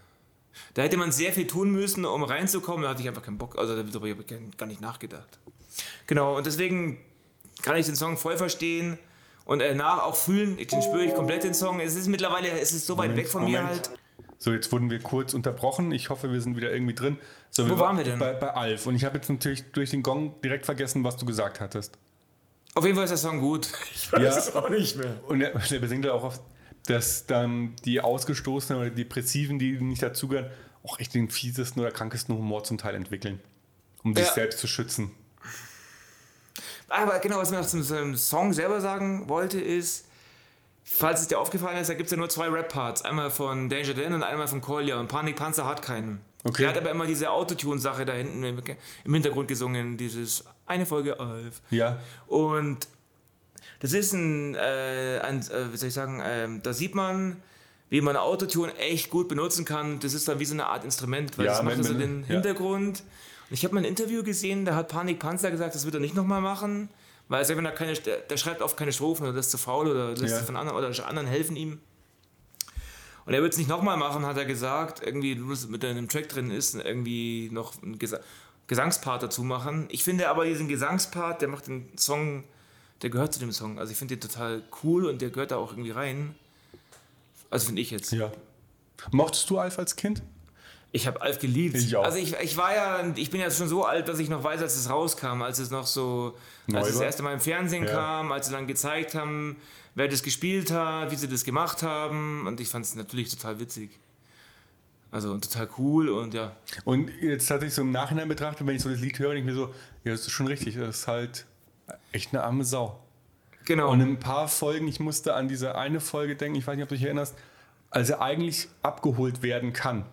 Da hätte man sehr viel tun müssen, um reinzukommen. Da hatte ich einfach keinen Bock. Also darüber habe ich gar nicht nachgedacht. Genau, und deswegen kann ich den Song voll verstehen und äh, nach auch fühlen. Den spüre ich komplett den Song. Es ist mittlerweile, es ist so weit Moment, weg von mir Moment. halt. So, jetzt wurden wir kurz unterbrochen. Ich hoffe, wir sind wieder irgendwie drin. So, Wo waren wir denn? Bei, bei Alf. Und ich habe jetzt natürlich durch den Gong direkt vergessen, was du gesagt hattest. Auf jeden Fall ist der Song gut. Ich weiß Ja. es auch nicht mehr. Und er, der besingt auch oft, dass dann die Ausgestoßenen oder die Depressiven, die nicht dazugehören, auch echt den fiesesten oder krankesten Humor zum Teil entwickeln. Um sich Ja. selbst zu schützen. Aber genau, was ich noch zum, zum Song selber sagen wollte, ist, falls es dir aufgefallen ist, da gibt es ja nur zwei Rap-Parts. Einmal von Danger Dan und einmal von Kolja. Und Panik Panzer hat keinen. Okay. Der hat aber immer diese Autotune-Sache da hinten im, Hintergrund gesungen, dieses eine Folge Alf. Ja. Und das ist ein, äh, ein äh, wie soll ich sagen, ähm, da sieht man, wie man Autotune echt gut benutzen kann. Das ist dann wie so eine Art Instrument, weil Ja, das macht so wenn- den ja. Hintergrund. Und ich habe mal ein Interview gesehen, da hat Panik Panzer gesagt, das wird er nicht nochmal machen, weil er wenn er keine, der, schreibt oft keine Strophen oder das ist zu faul oder lässt Ja. von anderen oder anderen helfen ihm. Und er wird es nicht nochmal machen, hat er gesagt, irgendwie, mit einem Track drin ist, irgendwie noch einen Gesa Gesangspart dazu machen. Ich finde aber diesen Gesangspart, der macht den Song, der gehört zu dem Song. Also ich finde den total cool und der gehört da auch irgendwie rein. Also finde ich jetzt. Ja. Mochtest du Alf als Kind? Ich habe Alf geliebt. Ich auch. Also ich, ich war ja, ich bin ja schon so alt, dass ich noch weiß, als es rauskam, als es noch so, Neu als es das war? erste Mal im Fernsehen Ja. kam, als sie dann gezeigt haben, wer das gespielt hat, wie sie das gemacht haben. Und ich fand es natürlich total witzig. Also total cool und ja. Und jetzt tatsächlich so im Nachhinein betrachtet, wenn ich so das Lied höre, denke ich mir so, ja, das ist schon richtig, das ist halt echt eine arme Sau. Genau. Und in ein paar Folgen, ich musste an diese eine Folge denken, ich weiß nicht, ob du dich erinnerst, als er eigentlich abgeholt werden kann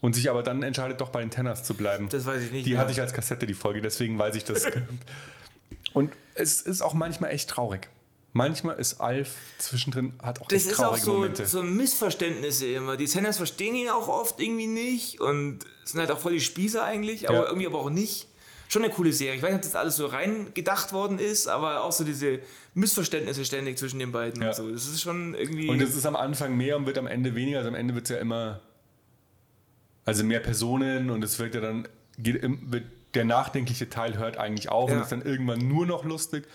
und sich aber dann entscheidet, doch bei den Tenners zu bleiben. das weiß ich nicht. Die mehr. hatte ich als Kassette, die Folge, deswegen weiß ich das. und es ist auch manchmal echt traurig. Manchmal ist Alf zwischendrin, hat auch Das echt ist auch traurige so, Momente. so Missverständnisse immer. Die Senders verstehen ihn auch oft irgendwie nicht und sind halt auch voll die Spießer eigentlich, aber Ja. irgendwie aber auch nicht. Schon eine coole Serie. Ich weiß nicht, ob das alles so rein gedacht worden ist, aber auch so diese Missverständnisse ständig zwischen den beiden. Ja. Und so. Das ist schon irgendwie. Und es ist am Anfang mehr und wird am Ende weniger. Also am Ende wird es ja immer, also mehr Personen und es wird ja dann, geht, wird, der nachdenkliche Teil hört eigentlich auf und Ja. ist dann irgendwann nur noch lustig.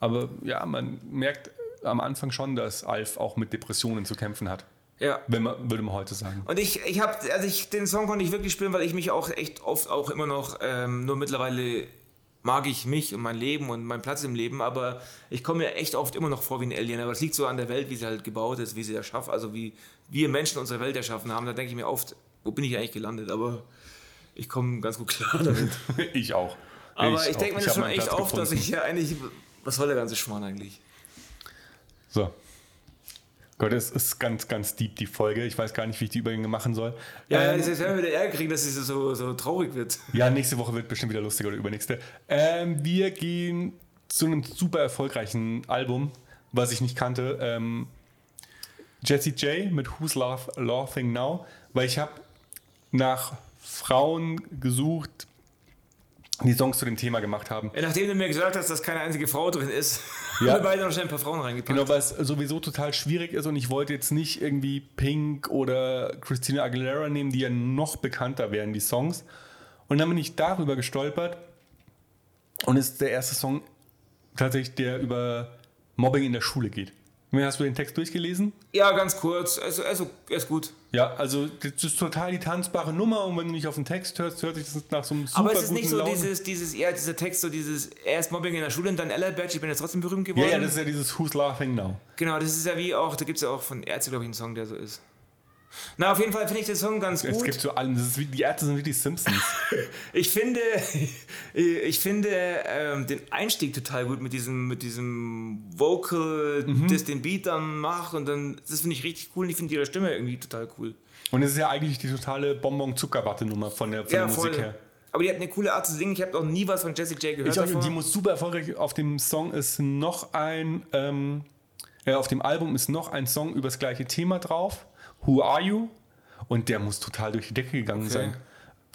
Aber ja, man merkt am Anfang schon, dass Alf auch mit Depressionen zu kämpfen hat. ja. Wenn man, würde man heute sagen. Und ich, ich habe, also ich, den Song konnte ich wirklich spielen, weil ich mich auch echt oft auch immer noch, ähm, nur mittlerweile mag ich mich und mein Leben und meinen Platz im Leben, aber ich komme mir echt oft immer noch vor wie ein Alien. Aber es liegt so an der Welt, wie sie halt gebaut ist, wie sie erschaffen, also wie wir Menschen unsere Welt erschaffen haben. Da denke ich mir oft, wo bin ich eigentlich gelandet? Aber ich komme ganz gut klar damit. Ich auch. Aber ich, auch. denke mir das schon echt Platz oft, dass ich ja eigentlich, was soll der ganze Schmarrn eigentlich? So. Gott, es ist ganz, ganz deep, die Folge. Ich weiß gar nicht, wie ich die Übergänge machen soll. Ja, Ähm, jetzt werden wir wieder Ärger kriegen, dass es so, so traurig wird. Ja, nächste Woche wird bestimmt wieder lustiger oder übernächste. Ähm, wir gehen zu einem super erfolgreichen Album, was ich nicht kannte. Ähm, Jesse J mit Who's Laugh, Laughing Now, weil ich habe nach Frauen gesucht, die Songs zu dem Thema gemacht haben. Nachdem du mir gesagt hast, dass keine einzige Frau drin ist, Ja. haben wir beide noch schnell ein paar Frauen reingepackt. Genau, weil es sowieso total schwierig ist und ich wollte jetzt nicht irgendwie Pink oder Christina Aguilera nehmen, die ja noch bekannter wären, die Songs. Und dann bin ich darüber gestolpert und ist der erste Song tatsächlich, der über Mobbing in der Schule geht. Hast du den Text durchgelesen? Ja, ganz kurz. Also, also er ist gut. Ja, also das ist total die tanzbare Nummer und wenn du nicht auf den Text hörst, hört sich das nach so einem super Aber es ist nicht so Laune- dieses, dieses, eher dieser Text, so dieses, erst Mobbing in der Schule und dann Badge, ich bin jetzt trotzdem berühmt geworden. Ja, ja, das ist ja dieses Who's Laughing Now. genau, das ist ja wie auch, da gibt es ja auch von Ärzte, glaube ich, einen Song, der so ist. Na, auf jeden Fall finde ich den Song ganz Es gut. gibt allen, das ist wie, die Ärzte sind wie die Simpsons. Ich finde, ich finde ähm, den Einstieg total gut mit diesem, mit diesem Vocal, Mhm. das den Beat dann macht und dann, das finde ich richtig cool und ich finde ihre Stimme irgendwie total cool. Und es ist ja eigentlich die totale Bonbon-Zuckerwatte-Nummer von der, von der Musik her. Aber die hat eine coole Art zu singen. Ich habe noch nie was von Jessie J gehört. Ich auch, die muss super erfolgreich. Auf dem Song ist noch ein, ähm, äh, auf dem Album ist noch ein Song über das gleiche Thema drauf. Who Are You? Und der muss total durch die Decke gegangen Okay. sein.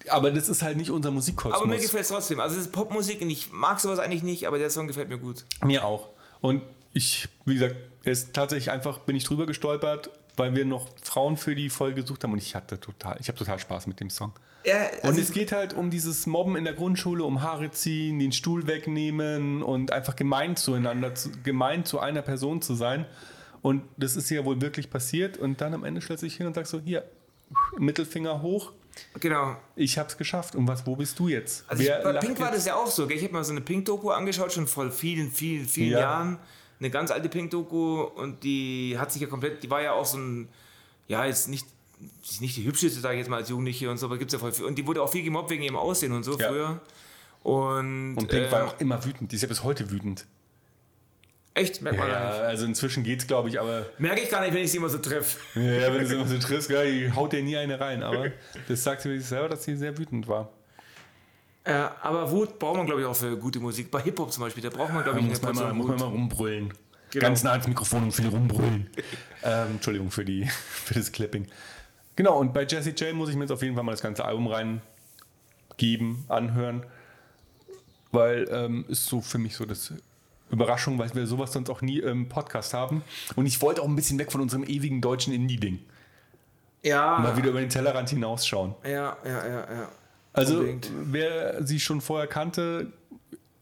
Aber das ist halt nicht unser Musikkosmos. aber mir gefällt es trotzdem. Also es ist Popmusik und ich mag sowas eigentlich nicht, aber der Song gefällt mir gut. Mir auch. Und ich, wie gesagt, ist tatsächlich einfach, bin ich drüber gestolpert, weil wir noch Frauen für die Folge gesucht haben und ich hatte total, ich habe total Spaß mit dem Song. Ja, Und also es geht halt um dieses Mobben in der Grundschule, um Haare ziehen, den Stuhl wegnehmen und einfach gemein zueinander, zu, gemein zu einer Person zu sein. Und das ist ja wohl wirklich passiert. Und dann am Ende stellt sich hin und sagt so, hier, Mittelfinger hoch. Genau. Ich hab's geschafft. Und was, wo bist du jetzt? Also ich, bei Pink war das ja auch so. Gell? Ich habe mal so eine Pink-Doku angeschaut, schon vor vielen, vielen, vielen Ja. Jahren. Eine ganz alte Pink-Doku und die hat sich ja komplett, die war ja auch so ein, ja, jetzt nicht, nicht die hübscheste, sage ich jetzt mal als Jugendliche und so, aber gibt's ja voll viel. Und die wurde auch viel gemobbt wegen ihrem Aussehen und so Ja. früher. Und, Und Pink äh, war auch immer wütend. Die ist ja bis heute wütend. Echt, merkt man Ja, gar nicht. also inzwischen geht's, glaube ich, aber Merke ich gar nicht, wenn ich sie immer so treffe. ja, wenn du sie immer so triffst, gell, die haut dir nie eine rein. Aber das sagt sie sich selber, dass sie sehr wütend war. Äh, aber Wut braucht man, glaube ich, auch für gute Musik. Bei Hip-Hop zum Beispiel, da braucht man, glaube ich, muss man, mal, muss man mal rumbrüllen. Genau. Ganz nah ans Mikrofon und viel rumbrüllen. ähm, Entschuldigung für, die, für das Clipping. Genau, und bei Jesse J muss ich mir jetzt auf jeden Fall mal das ganze Album reingeben, anhören. Weil ähm, ist so für mich so das Überraschung, weil wir sowas sonst auch nie im Podcast haben. Und ich wollte auch ein bisschen weg von unserem ewigen deutschen Indie-Ding. Ja, Mal wieder über den Tellerrand hinausschauen. ja, ja, ja, ja. Also, Unbedingt. wer sie schon vorher kannte,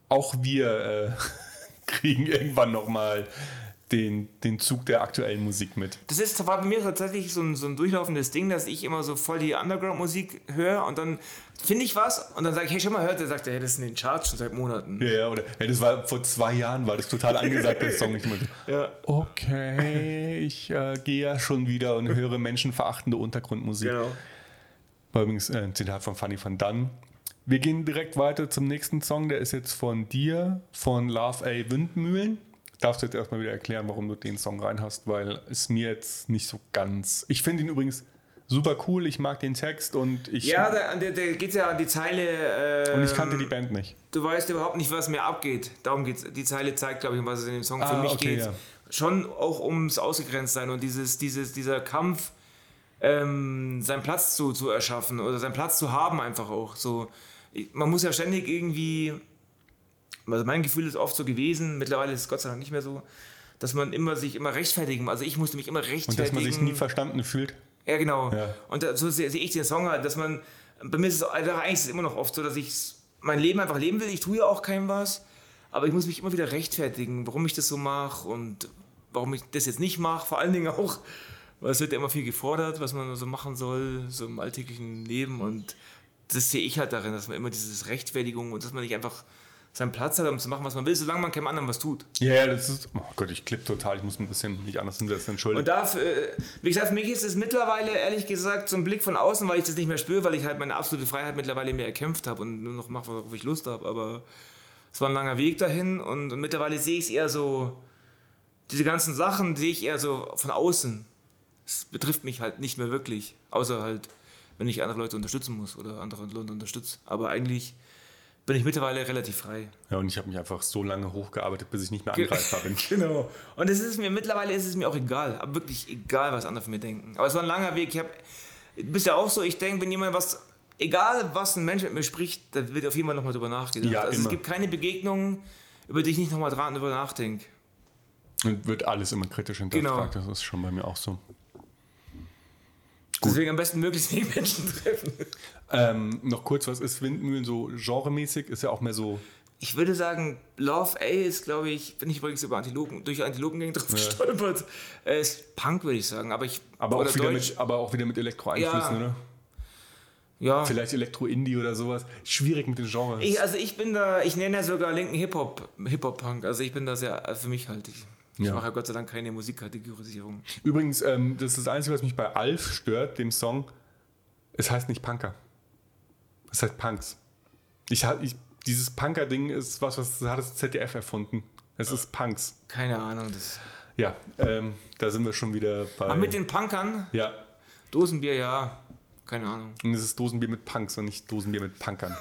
auch wir äh, kriegen irgendwann nochmal den, den Zug der aktuellen Musik mit. Das ist war bei mir tatsächlich so ein, so ein durchlaufendes Ding, dass ich immer so voll die Underground-Musik höre und dann finde ich was und dann sage ich, hey, schon mal hört, der sagt, hey, das ist in den Charts schon seit Monaten. Ja, ja, oder ja, das war vor zwei Jahren, war das total angesagt, der Song. Ich meinte, Ja. okay, ich äh, gehe ja schon wieder und höre menschenverachtende Untergrundmusik. Genau. War übrigens äh, ein Zitat von Fanny van Dunn. Wir gehen direkt weiter zum nächsten Song, der ist jetzt von dir, von Love A. Windmühlen. Darfst du jetzt erstmal wieder erklären, warum du den Song rein hast, weil es mir jetzt nicht so ganz. Ich finde ihn übrigens super cool, ich mag den Text und ich, Ja, da, da, da geht ja an die Zeile. Äh, und ich kannte die Band nicht. Du weißt überhaupt nicht, was mir abgeht. Darum geht's. Die Zeile zeigt, glaube ich, um was es in dem Song für Ah, mich okay, geht. ja. Schon auch ums Ausgegrenztsein und dieses, dieses, dieser Kampf, ähm, seinen Platz zu, zu erschaffen oder seinen Platz zu haben, einfach auch. So, man muss ja ständig irgendwie. Also mein Gefühl ist oft so gewesen, mittlerweile ist es Gott sei Dank nicht mehr so, dass man immer sich immer rechtfertigen, also ich musste mich immer Und rechtfertigen. dass man sich nie verstanden fühlt. Ja, genau. Ja. Und da, so sehe sehe ich den Song halt, dass man, bei mir ist es also eigentlich ist es immer noch oft so, dass ich mein Leben einfach leben will. Ich tue ja auch keinem was, aber ich muss mich immer wieder rechtfertigen, warum ich das so mache und warum ich das jetzt nicht mache. Vor allen Dingen auch, weil es wird ja immer viel gefordert, was man so machen soll, so im alltäglichen Leben. Und das sehe ich halt darin, dass man immer dieses Rechtfertigung und dass man nicht einfach seinen Platz hat, um zu machen, was man will, solange man keinem anderen was tut. Ja, ja, das ist. Oh Gott, ich klipp total. Ich muss ein bisschen mich anders hinsetzen. Entschuldigung. Und da, äh, wie gesagt, für mich ist es mittlerweile, ehrlich gesagt, so ein Blick von außen, weil ich das nicht mehr spüre, weil ich halt meine absolute Freiheit mittlerweile mehr erkämpft habe und nur noch mache, worauf ich Lust habe. Aber es war ein langer Weg dahin und, und mittlerweile sehe ich es eher so, diese ganzen Sachen sehe ich eher so von außen. Es betrifft mich halt nicht mehr wirklich, außer halt, wenn ich andere Leute unterstützen muss oder andere Leute unterstütze. Aber eigentlich bin ich mittlerweile relativ frei. Ja, und ich habe mich einfach so lange hochgearbeitet, bis ich nicht mehr angreifbar bin. Genau. Und es ist mir mittlerweile ist es mir auch egal, aber wirklich egal, was andere von mir denken. Aber es war ein langer Weg. Ich habe, du bist ja auch so. Ich denke, wenn jemand was, egal was ein Mensch mit mir spricht, da wird auf jeden Fall nochmal drüber nachgedacht. Ja, also immer. es gibt keine Begegnung, über die ich nicht nochmal dran drüber nachdenke. Und wird alles immer kritisch hinterfragt. Das ist schon bei mir auch so. Deswegen am besten möglichst wenig Menschen treffen. Ähm, noch kurz, was ist Windmühlen so genremäßig? Ist ja auch mehr so. Ich würde sagen, Love A ist, glaube ich, bin ich übrigens über Antilopen, durch Antilopengänge drauf gestolpert. Äh, ist Punk, würde ich sagen. Aber ich. Aber, auch wieder, Deutsch. mit, aber auch wieder mit Elektro-Einflüssen, Ja. oder? Ja. Vielleicht Elektro-Indie oder sowas. Schwierig mit den Genres. Ich, also ich bin da, ich nenne ja sogar linken Hip-Hop, Hip-Hop-Punk. Also ich bin da sehr, also für mich halt, ich, ich Ja. mache ja Gott sei Dank keine Musikkategorisierung. Übrigens, ähm, das ist das Einzige, was mich bei Alf stört, dem Song. Es heißt nicht Punker. Es heißt Punks. Ich, ich, dieses Punker-Ding ist was, was hat das ZDF erfunden. Es ist Punks. Keine Ahnung. Das. Ja, ähm, da sind wir schon wieder bei. Aber mit den Punkern, ja, Dosenbier, ja. Keine Ahnung. und es ist Dosenbier mit Punks und nicht Dosenbier mit Punkern.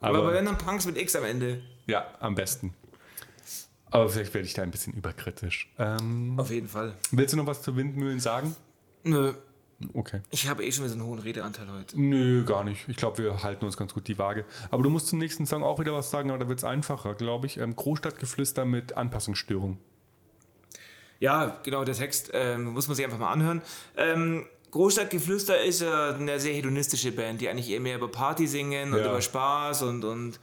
Aber, Aber, wenn dann Punks mit X am Ende. ja, am besten. Aber vielleicht werde ich da ein bisschen überkritisch. Ähm, Auf jeden Fall. willst du noch was zu Windmühlen sagen? Nö, Okay. ich habe eh schon wieder so einen hohen Redeanteil heute. Nö, gar nicht. Ich glaube, wir halten uns ganz gut die Waage. Aber du musst zum nächsten Song auch wieder was sagen, aber da wird es einfacher, glaube ich. Ähm, Großstadtgeflüster mit Anpassungsstörung. Ja, genau, der Text ähm, muss man sich einfach mal anhören. Ähm, Großstadtgeflüster ist ja eine sehr hedonistische Band, die eigentlich eher mehr über Party singen und Ja. über Spaß und, und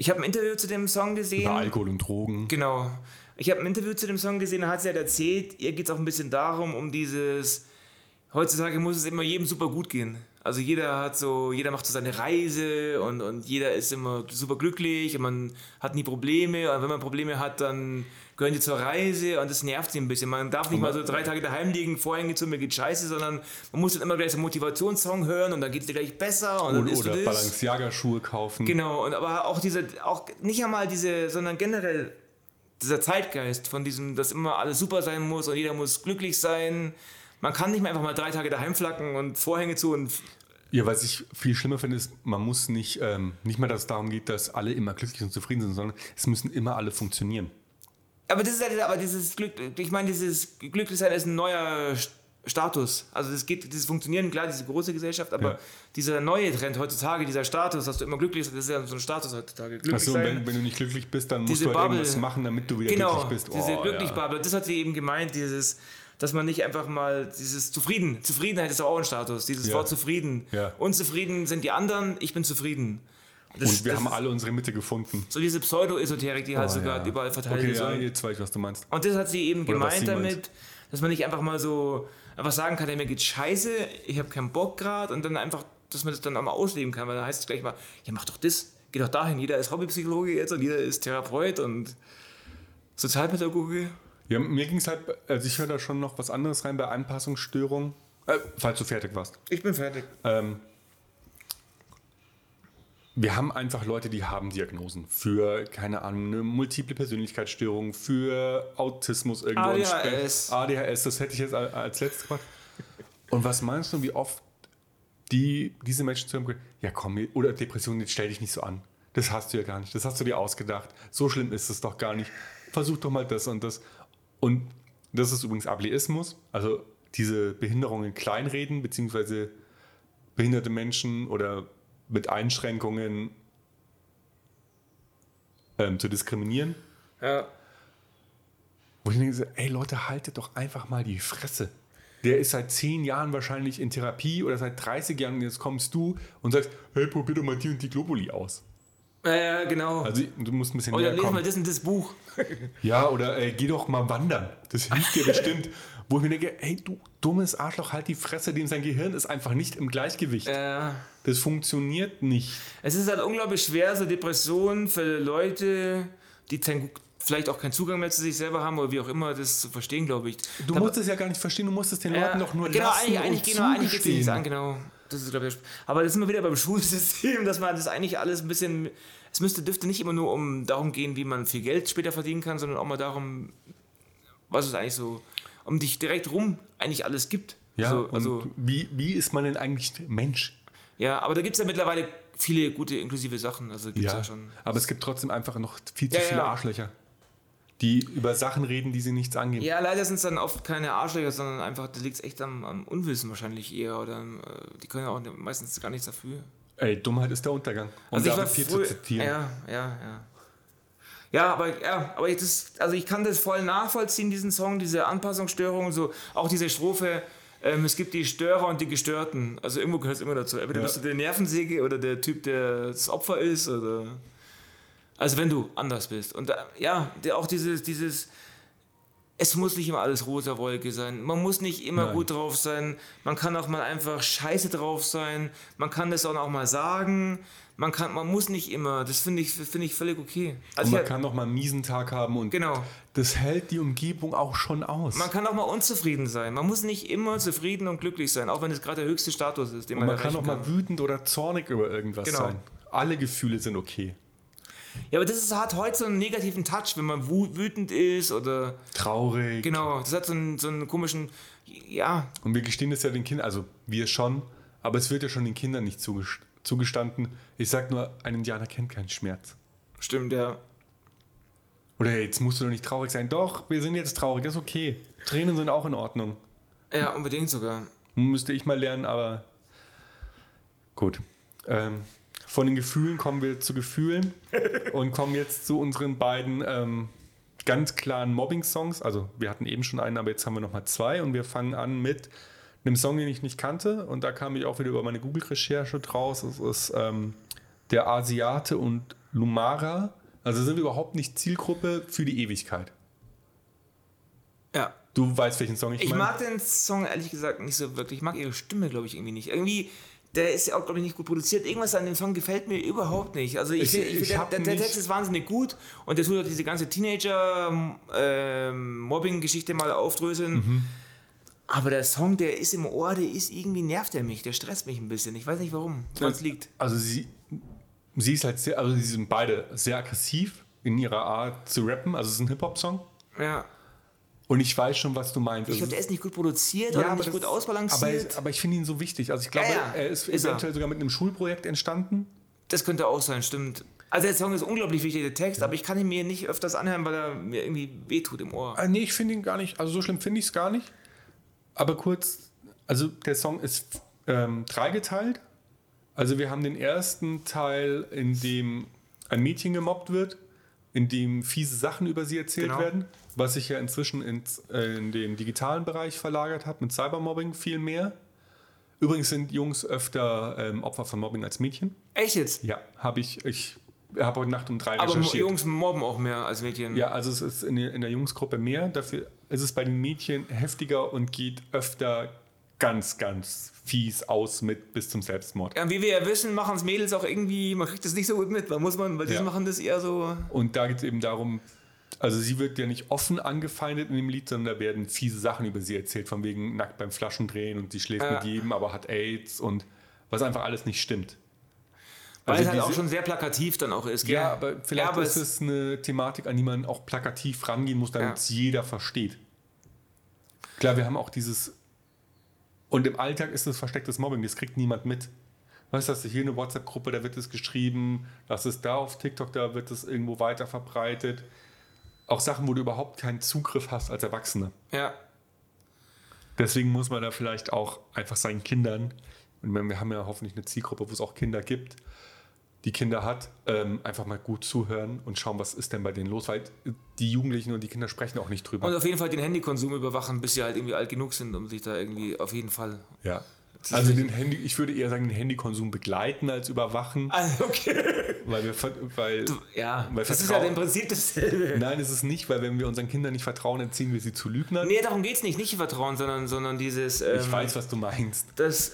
ich habe ein Interview zu dem Song gesehen. Über Alkohol und Drogen. Genau. Ich habe ein Interview zu dem Song gesehen, da hat sie halt erzählt, ihr geht es auch ein bisschen darum, um dieses, heutzutage muss es immer jedem super gut gehen. Also jeder hat so, jeder macht so seine Reise und, und jeder ist immer super glücklich und man hat nie Probleme. Und wenn man Probleme hat, dann gehören die zur Reise und das nervt sie ein bisschen. Man darf nicht mal so drei Tage daheim liegen, Vorhänge zu, mir geht scheiße, sondern man muss dann immer gleich so einen Motivationssong hören und dann geht es dir gleich besser. Und Oder, oder. Balenciaga-Schuhe kaufen. Genau, und aber auch diese, auch nicht einmal diese, sondern generell dieser Zeitgeist von diesem, dass immer alles super sein muss und jeder muss glücklich sein. Man kann nicht mehr einfach mal drei Tage daheim flacken und Vorhänge zu und Ja, was ich viel schlimmer finde, ist, man muss nicht, ähm, nicht mehr, dass es darum geht, dass alle immer glücklich und zufrieden sind, sondern es müssen immer alle funktionieren. Aber das ist halt, aber dieses Glück, ich meine, dieses Glücklichsein ist ein neuer St- Status. Also das geht, dieses Funktionieren, klar, diese große Gesellschaft, aber Ja. dieser neue Trend heutzutage, dieser Status, dass du immer glücklich bist, das ist ja so ein Status heutzutage. Glücklich Achso, wenn, wenn du nicht glücklich bist, dann musst Diese du halt Bubble. irgendwas machen, damit du wieder genau, glücklich bist. diese Oh, Glücklichbubble, das hat sie eben gemeint, dieses, dass man nicht einfach mal dieses Zufrieden, Zufriedenheit ist auch ein Status, dieses Ja. Wort zufrieden. Ja. Unzufrieden sind die anderen, ich bin zufrieden. Ja. Das, Und wir haben alle unsere Mitte gefunden. so diese Pseudo-Esoterik, die halt Oh, sogar ja. überall verteilt okay, ist. Ja, Und- jetzt weiß ich, was du meinst. und das hat sie eben Oder was gemeint sie damit, meint. dass man nicht einfach mal so einfach sagen kann, hey, mir geht scheiße, ich habe keinen Bock gerade und dann einfach, dass man das dann auch mal ausleben kann, weil dann heißt es gleich mal, ja mach doch das, geh doch dahin, jeder ist Hobbypsychologe jetzt und jeder ist Therapeut und Sozialpädagoge. Ja, mir ging es halt, also ich höre da schon noch was anderes rein bei Anpassungsstörungen. Äh, falls du fertig warst. Ich bin fertig. Ähm, wir haben einfach Leute, die haben Diagnosen für, keine Ahnung, eine multiple Persönlichkeitsstörung, für Autismus irgendwo. ein ADHS. ADHS, das hätte ich jetzt al- als letztes gemacht. Und was meinst du, wie oft die, diese Menschen zu haben, ja komm, oder Depression, jetzt stell dich nicht so an. Das hast du ja gar nicht, das hast du dir ausgedacht. So schlimm ist es doch gar nicht. Versuch doch mal das und das. Und das ist übrigens Ableismus, also diese Behinderungen kleinreden, beziehungsweise behinderte Menschen oder mit Einschränkungen ähm, zu diskriminieren. Ja. Wo ich denke, so, ey Leute, haltet doch einfach mal die Fresse. Der ist seit zehn Jahren wahrscheinlich in Therapie oder seit 30 Jahren und jetzt kommst du und sagst, hey, probier doch mal die und die Globuli aus. Ja, ja, genau. Also du musst ein bisschen Oder näher lesen mal kommen. das und das Buch. Ja, oder äh, geh doch mal wandern. Das hilft dir bestimmt. Wo ich mir denke, ey, du dummes Arschloch, halt die Fresse, dem sein Gehirn ist einfach nicht im Gleichgewicht. Ja. Das funktioniert nicht. Es ist halt unglaublich schwer, so Depressionen für Leute, die vielleicht auch keinen Zugang mehr zu sich selber haben oder wie auch immer, das zu verstehen, glaube ich. Du Da- musst es ja gar nicht verstehen, du musst es den Leuten doch nur genau, lassen eigentlich, eigentlich, genau, eigentlich nicht zugestehen. an, genau. Das ist, glaube ich, aber das sind wir wieder beim Schulsystem, dass man das eigentlich alles ein bisschen. Es müsste, dürfte nicht immer nur um darum gehen, wie man viel Geld später verdienen kann, sondern auch mal darum, was es eigentlich so um dich direkt rum eigentlich alles gibt. Ja, also, also, wie, wie ist man denn eigentlich Mensch? ja, aber da gibt es ja mittlerweile viele gute inklusive Sachen. Also gibt's ja, Ja, schon. aber es gibt trotzdem einfach noch viel zu Ja, viele ja. Arschlöcher, die über Sachen reden, die sie nichts angehen. Ja, leider sind es dann oft keine Arschlöcher, sondern einfach, da liegt es echt am, am Unwissen wahrscheinlich eher. Oder äh, die können ja auch meistens gar nichts dafür. Ey, Dummheit ist der Untergang. Um Also ich war früh, zu zitieren. Ja, ja, ja. Ja, aber ja, aber ich das, also ich kann das voll nachvollziehen, diesen Song, diese Anpassungsstörung, so auch diese Strophe. Ähm, es gibt die Störer und die Gestörten. Also irgendwo gehört es immer dazu. Entweder Ja. bist du der Nervensäge oder der Typ, der das Opfer ist. Oder also wenn du anders bist. Und da, ja, der, auch dieses, dieses, es muss nicht immer alles rosa Wolke sein. Man muss nicht immer Nein. gut drauf sein. Man kann auch mal einfach scheiße drauf sein. Man kann das auch mal sagen. Man, kann, man muss nicht immer. Das finde ich, finde ich völlig okay. Und Also man ich, kann noch mal einen miesen Tag haben und genau. das hält die Umgebung auch schon aus. Man kann auch mal unzufrieden sein. Man muss nicht immer zufrieden und glücklich sein, auch wenn es gerade der höchste Status ist, den und man, man kann auch mal wütend oder zornig über irgendwas Genau. sein. Alle Gefühle sind okay. Ja, aber das ist, hat heute so einen negativen Touch, wenn man wütend ist oder. Traurig. Genau, das hat so einen, so einen komischen. Ja, Und wir gestehen das ja den Kindern, also wir schon, aber es wird ja schon den Kindern nicht zugest- zugestanden. Ich sag nur, ein Indianer kennt keinen Schmerz. stimmt, ja. Oder hey, jetzt musst du doch nicht traurig sein. Doch, wir sind jetzt traurig, das ist okay. Tränen sind auch in Ordnung. Ja, unbedingt sogar. Müsste ich mal lernen, aber gut. Ähm, von den Gefühlen kommen wir zu Gefühlen und kommen jetzt zu unseren beiden ähm, ganz klaren Mobbing-Songs. Also wir hatten eben schon einen, aber jetzt haben wir nochmal zwei und wir fangen an mit einem Song, den ich nicht kannte und da kam ich auch wieder über meine Google-Recherche draus. Es ist ähm, der Asiate und Lumara. Also sind wir überhaupt nicht Zielgruppe für die Ewigkeit. Ja. Du weißt, welchen Song ich, Ich meine? mag den Song ehrlich gesagt nicht so wirklich. Ich mag ihre Stimme, glaube ich, irgendwie nicht. Irgendwie, der ist ja auch, glaube ich, nicht gut produziert. Irgendwas an dem Song gefällt mir überhaupt nicht. Also ich, Ich- find- ich, ich der, der nicht- Text ist wahnsinnig gut und der tut auch diese ganze Teenager-Mobbing-Geschichte mal aufdröseln. Mhm. Aber der Song, der ist im Ohr, der ist irgendwie, nervt er mich, der stresst mich ein bisschen. Ich weiß nicht warum, woran es liegt. Also sie, sie ist halt sehr, also sie sind beide sehr aggressiv in ihrer Art zu rappen. Also es ist ein Hip-Hop-Song. Ja. Und ich weiß schon, was du meinst. Ich Also glaube, der ist nicht gut produziert oder nicht gut ausbalanciert. Aber, aber ich finde ihn so wichtig. Also ich glaube, Ja, ja, er ist, ist er. eventuell sogar mit einem Schulprojekt entstanden. Das könnte auch sein, stimmt. Also der Song ist unglaublich wichtig, der Text, aber ich kann ihn mir nicht öfters anhören, weil er mir irgendwie wehtut im Ohr. Ah, nee, ich finde ihn gar nicht. Also so schlimm finde ich es gar nicht. Aber kurz, also der Song ist ähm, dreigeteilt. Also wir haben den ersten Teil, in dem ein Mädchen gemobbt wird, in dem fiese Sachen über sie erzählt Genau. werden, was sich ja inzwischen ins, äh, in den digitalen Bereich verlagert hat, mit Cybermobbing viel mehr. Übrigens sind Jungs öfter ähm, Opfer von Mobbing als Mädchen. Echt jetzt? Ja, habe ich. Ich habe heute Nacht um drei Aber recherchiert. Jungs mobben auch mehr als Mädchen. Ja, also es ist in der, in der Jungsgruppe mehr. Dafür ist es bei den Mädchen heftiger und geht öfter ganz, ganz fies aus mit bis zum Selbstmord. Ja, wie wir ja wissen, machen es Mädels auch irgendwie, man kriegt das nicht so gut mit, weil muss man, weil die Ja. machen das eher so. Und da geht es eben darum, also sie wird ja nicht offen angefeindet in dem Lied, sondern da werden fiese Sachen über sie erzählt, von wegen nackt beim Flaschendrehen und sie schläft Ja. mit jedem, aber hat AIDS und was einfach alles nicht stimmt. Weil Also es halt auch schon sehr plakativ dann auch ist, gell? Ja, aber vielleicht Ja, aber ist es eine Thematik, an die man auch plakativ rangehen muss, damit Ja. es jeder versteht. Klar, wir haben auch dieses. Und im Alltag ist es verstecktes Mobbing, das kriegt niemand mit. Weißt du, hier eine WhatsApp-Gruppe, da wird es geschrieben, das ist da auf TikTok, da wird es irgendwo weiter verbreitet. Auch Sachen, wo du überhaupt keinen Zugriff hast als Erwachsener. Ja. Deswegen muss man da vielleicht auch einfach seinen Kindern, und wir haben ja hoffentlich eine Zielgruppe, wo es auch Kinder gibt, die Kinder hat, ähm, einfach mal gut zuhören und schauen, was ist denn bei denen los, weil die Jugendlichen und die Kinder sprechen auch nicht drüber. Und auf jeden Fall den Handykonsum überwachen, bis sie halt irgendwie alt genug sind, um sich da irgendwie auf jeden Fall. ja. Also den Handy, ich würde eher sagen, den Handykonsum begleiten als überwachen, Also, okay. weil wir, weil, Ja, Weil das ist ja im Prinzip dasselbe. nein, ist es nicht, weil wenn wir unseren Kindern nicht vertrauen, dann ziehen wir sie zu Lügnern. Nee, darum geht es nicht, nicht Vertrauen, sondern, sondern dieses. Ähm, Ich weiß, was du meinst. dass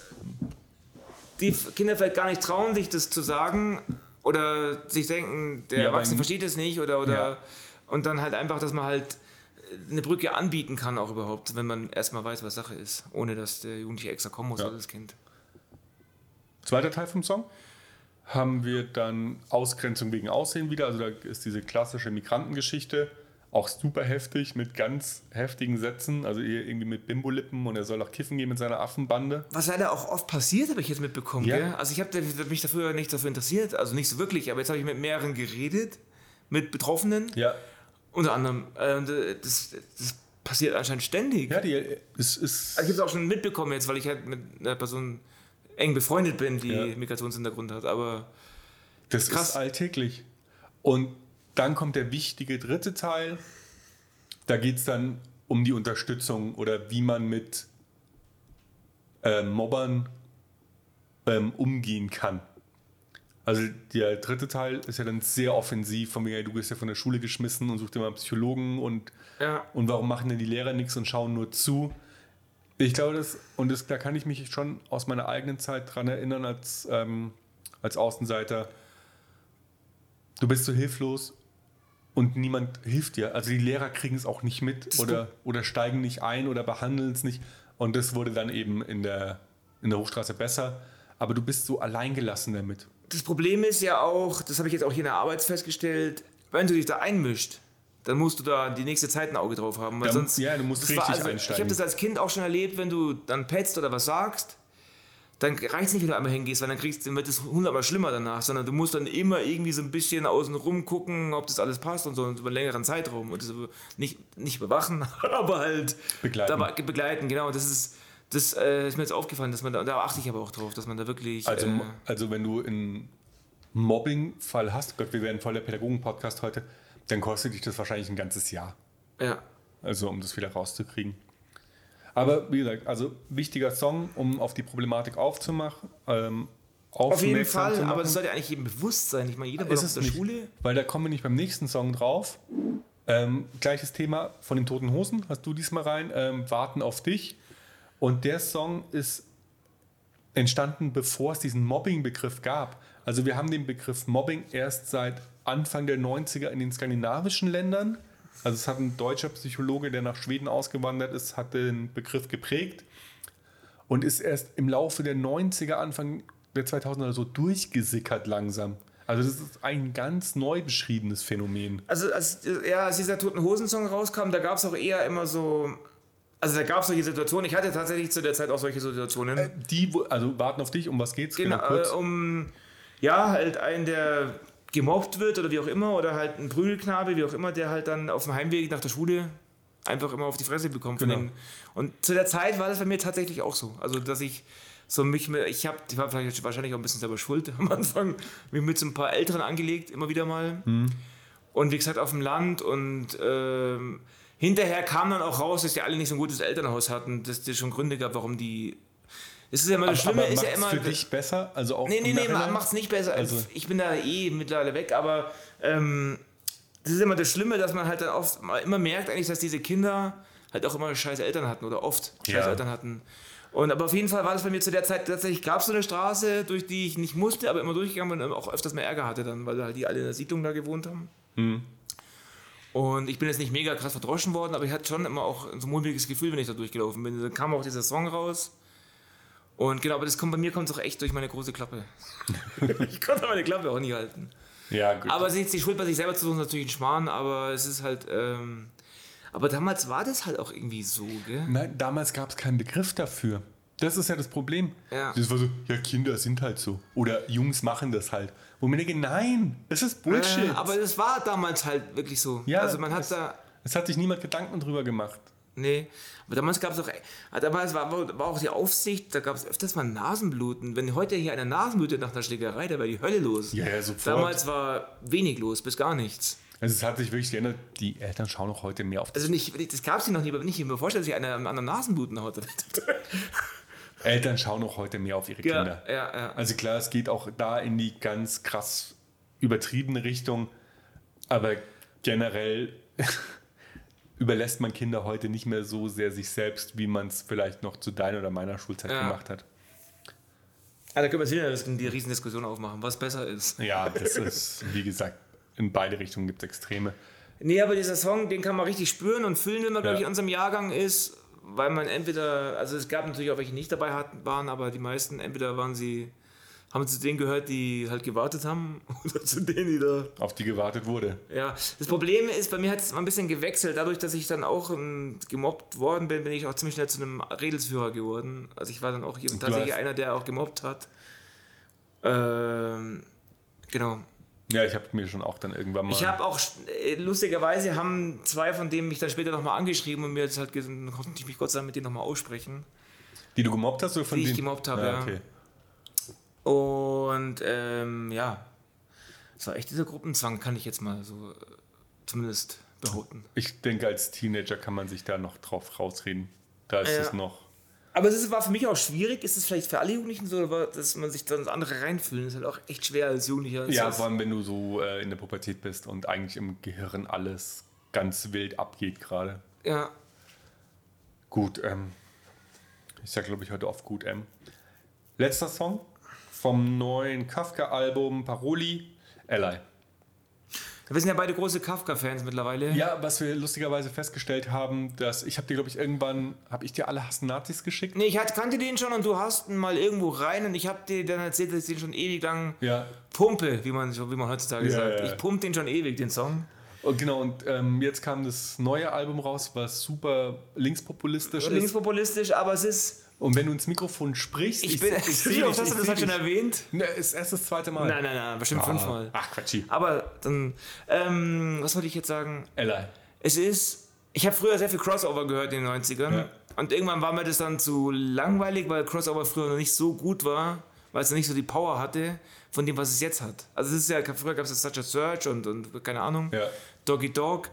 die Kinder vielleicht gar nicht trauen, sich das zu sagen oder sich denken, der Ja, Erwachsene versteht es nicht oder, oder Ja. und dann halt einfach, dass man halt eine Brücke anbieten kann auch überhaupt, wenn man erstmal weiß, was Sache ist, ohne dass der Jugendliche extra kommen muss Ja. oder das Kind. Zweiter Teil vom Song haben wir dann Ausgrenzung wegen Aussehen wieder. Also da ist diese klassische Migrantengeschichte auch super heftig mit ganz heftigen Sätzen. Also irgendwie mit Bimbo-Lippen und er soll auch kiffen gehen mit seiner Affenbande. Was leider auch oft passiert, habe ich jetzt mitbekommen. Ja. Gell? Also ich habe mich dafür nicht dafür interessiert, also nicht so wirklich, aber jetzt habe ich mit mehreren geredet, mit Betroffenen, Ja, unter anderem. Äh, das, das passiert anscheinend ständig. ja die, es ist. Also ich habe es auch schon mitbekommen jetzt, weil ich halt mit einer Person eng befreundet bin, die Ja. Migrationshintergrund hat. Aber Das Krass. ist alltäglich. Und dann kommt der wichtige dritte Teil. Da geht es dann um die Unterstützung oder wie man mit ähm, Mobbern ähm, umgehen kann. Also der dritte Teil ist ja dann sehr offensiv, von mir, du bist ja von der Schule geschmissen und such dir mal einen Psychologen und, ja, und warum machen denn die Lehrer nichts und schauen nur zu? Ich glaube, das, und das, da kann ich mich schon aus meiner eigenen Zeit dran erinnern, als, ähm, als Außenseiter. Du bist so hilflos und niemand hilft dir. Also die Lehrer kriegen es auch nicht mit Das oder, oder steigen nicht ein oder behandeln es nicht. Und das wurde dann eben in der, in der Hochstraße besser. Aber du bist so alleingelassen damit. das Problem ist ja auch, das habe ich jetzt auch hier in der Arbeit festgestellt, wenn du dich da einmischt, dann musst du da die nächste Zeit ein Auge drauf haben. Weil Da- sonst, ja, du musst richtig Ich habe einsteigen. das als Kind auch schon erlebt, wenn du dann petzt oder was sagst, dann reicht es nicht, wenn du einmal hingehst, weil dann, kriegst, dann wird es hundertmal schlimmer danach, sondern du musst dann immer irgendwie so ein bisschen außen rum gucken, ob das alles passt und so und über einen längeren Zeitraum und das nicht, nicht überwachen, aber halt Begleiten. dabei, begleiten, genau. Das ist, das äh, ist mir jetzt aufgefallen, dass man da, da achte ich aber auch drauf, dass man da wirklich. Also, äh, also wenn du einen Mobbing-Fall hast, Gott, wir werden voll der Pädagogen-Podcast heute, dann kostet dich das wahrscheinlich ein ganzes Jahr. ja. Also um das wieder rauszukriegen. Aber wie gesagt, also wichtiger Song, um auf die Problematik aufzumachen. Ähm, Auf jeden Fall, aber das sollte eigentlich jedem bewusst sein. Ich meine, jeder ist es der nicht, Schule. weil da kommen wir nicht beim nächsten Song drauf. Ähm, gleiches Thema von den Toten Hosen, hast du diesmal rein, ähm, Warten auf dich. Und der Song ist entstanden, bevor es diesen Mobbing-Begriff gab. Also wir haben den Begriff Mobbing erst seit Anfang der 90er in den skandinavischen Ländern. Also es hat ein deutscher Psychologe, der nach Schweden ausgewandert ist, hat den Begriff geprägt und ist erst im Laufe der 90er, Anfang der 2000er so durchgesickert langsam. Also das ist ein ganz neu beschriebenes Phänomen. Also als, ja, als dieser Toten Hosen-Song rauskam, da gab es auch eher immer so... Also da gab es solche Situationen. Ich hatte tatsächlich zu der Zeit auch solche Situationen. Äh, die, also warten auf dich, um was geht's? Genau, äh, um ja, halt einen, der gemobbt wird oder wie auch immer, oder halt ein Prügelknabe, wie auch immer, der halt dann auf dem Heimweg nach der Schule einfach immer auf die Fresse bekommt. Genau. Und zu der Zeit war das bei mir tatsächlich auch so. Also, dass ich so mich, ich habe, ich war vielleicht wahrscheinlich auch ein bisschen selber schuld am Anfang, mich mit so ein paar Älteren angelegt, immer wieder mal. Mhm. Und wie gesagt, auf dem Land und ähm, hinterher kam dann auch raus, dass die alle nicht so ein gutes Elternhaus hatten, dass es schon Gründe gab, warum die das ist ja immer das Schlimme, aber ist ja immer. für dich besser? Also auch nee, nee, nee, macht es nicht besser. Also. Ich bin da eh mittlerweile weg, aber ähm, das ist immer das Schlimme, dass man halt dann oft immer merkt, eigentlich, dass diese Kinder halt auch immer scheiß Eltern hatten oder oft scheiß ja. Eltern hatten. Und aber auf jeden Fall war das bei mir zu der Zeit, tatsächlich gab es so eine Straße, durch die ich nicht musste, aber immer durchgegangen bin und auch öfters mehr Ärger hatte dann, weil halt die alle in der Siedlung da gewohnt haben. Hm. Und ich bin jetzt nicht mega krass verdroschen worden, aber ich hatte schon immer auch so ein mulmiges Gefühl, wenn ich da durchgelaufen bin. Dann kam auch dieser Song raus. Und genau, aber das kommt bei mir kommt es auch echt durch meine große Klappe. ich konnte meine Klappe auch nie halten. Ja, gut. Aber es ist die Schuld bei sich selber zu tun, ist natürlich ein Schmarrn, aber es ist halt. Ähm, aber damals war das halt auch irgendwie so, gell? Nein, damals gab es keinen Begriff dafür. Das ist ja das Problem. Ja. Das war so, ja, Kinder sind halt so. Oder Jungs machen das halt. Wo mir denke, nein, das ist Bullshit. Äh, aber das war damals halt wirklich so. Ja, also man hat es, da. Es hat sich niemand Gedanken drüber gemacht. Nee, aber damals gab es auch, äh, damals war, war auch die Aufsicht, da gab es öfters mal Nasenbluten. Wenn heute hier einer Nasenblutet nach einer Schlägerei, da wäre die Hölle los. Ja, ja, sofort. Damals war wenig los, bis gar nichts. Also es hat sich wirklich geändert, die Eltern schauen auch heute mehr auf das. Also nicht, das gab es noch nie, aber nicht. Ich mir vorstellen, dass sich einer am anderen Nasenbluten hat. Eltern schauen auch heute mehr auf ihre ja, Kinder. Ja, ja. Also klar, es geht auch da in die ganz krass übertriebene Richtung, aber generell überlässt man Kinder heute nicht mehr so sehr sich selbst, wie man es vielleicht noch zu deiner oder meiner Schulzeit ja. gemacht hat. Ja, da können wir sehen, die Riesendiskussion aufmachen, was besser ist. Ja, das ist, wie gesagt, in beide Richtungen gibt es Extreme. Nee, aber dieser Song, den kann man richtig spüren und fühlen, wenn man, ja. glaube ich, in unserem Jahrgang ist, weil man entweder, also es gab natürlich auch welche, die nicht dabei hatten, waren, aber die meisten, entweder waren sie haben zu denen gehört, die halt gewartet haben oder zu denen, die da. Auf die gewartet wurde. Ja, das Problem ist, bei mir hat es mal ein bisschen gewechselt. Dadurch, dass ich dann auch ähm, gemobbt worden bin, bin ich auch ziemlich schnell zu einem Redelsführer geworden. Also ich war dann auch tatsächlich einer, der auch gemobbt hat. Ähm, genau. Ja, ich habe mir schon auch dann irgendwann mal. Ich habe auch, äh, lustigerweise haben zwei von denen mich dann später nochmal angeschrieben und mir jetzt halt gesagt, konnte ich mich Gott sei Dank mit denen nochmal aussprechen. Die du gemobbt hast oder von die denen? ich gemobbt habe, ja. Okay. ja. Und ähm, ja, es war echt dieser Gruppenzwang, kann ich jetzt mal so äh, zumindest behaupten. Ich denke, als Teenager kann man sich da noch drauf rausreden. Da ist ja. es noch. Aber es war für mich auch schwierig. Ist es vielleicht für alle Jugendlichen so, dass man sich dann ins andere reinfühlen? Das ist halt auch echt schwer als Jugendlicher. Ja, vor allem, wenn du so äh, in der Pubertät bist und eigentlich im Gehirn alles ganz wild abgeht gerade. Ja. Gut, ähm, ich sag glaube ich heute oft gut, ähm. Letzter Song vom neuen Kafka-Album Paroli, Ally. Wir sind ja beide große Kafka-Fans mittlerweile. Ja, was wir lustigerweise festgestellt haben, dass ich habe dir, glaube ich, irgendwann, habe ich dir alle Hassen Nazis geschickt? Nee, ich kannte den schon und du hast ihn mal irgendwo rein und ich habe dir dann erzählt, dass ich den schon ewig lang ja. pumpe, wie man, wie man heutzutage Ja, sagt. ja. Ich pumpe den schon ewig, den Song. Und genau, und ähm, jetzt kam das neue Album raus, was super linkspopulistisch ist. Linkspopulistisch, aber es ist. Und wenn du ins Mikrofon sprichst, Ich bin. ich, Wie oft hast du das halt schon erwähnt? Ne, ist erst das zweite Mal. Nein, nein, nein, bestimmt Ah. fünfmal. Ach, Quatschi. Aber dann, ähm, was wollte ich jetzt sagen? Ally. Es ist, ich habe früher sehr viel Crossover gehört in den 90ern. Ja. Und irgendwann war mir das dann zu langweilig, weil Crossover früher noch nicht so gut war, weil es noch nicht so die Power hatte von dem, was es jetzt hat. Also es ist ja, früher gab es Such a Search und, und keine Ahnung, Ja. Doggy Dog.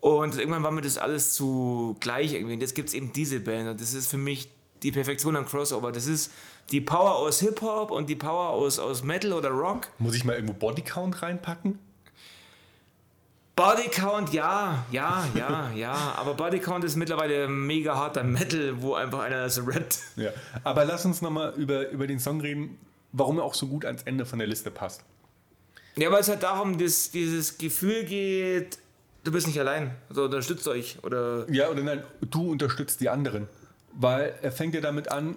Und irgendwann war mir das alles zu gleich irgendwie. Und jetzt gibt es eben diese Band. Und das ist für mich die Perfektion am Crossover. Das ist die Power aus Hip-Hop und die Power aus, aus Metal oder Rock. Muss ich mal irgendwo Bodycount reinpacken? Bodycount, ja, ja, ja, ja. Aber Bodycount ist mittlerweile mega harter Metal, wo einfach einer das rappt. Ja. Aber lass uns nochmal über, über den Song reden, warum er auch so gut ans Ende von der Liste passt. Ja, weil es halt darum, dass dieses Gefühl geht, du bist nicht allein. Also unterstützt euch. Oder Ja, oder nein, du unterstützt die anderen. Weil er fängt ja damit an,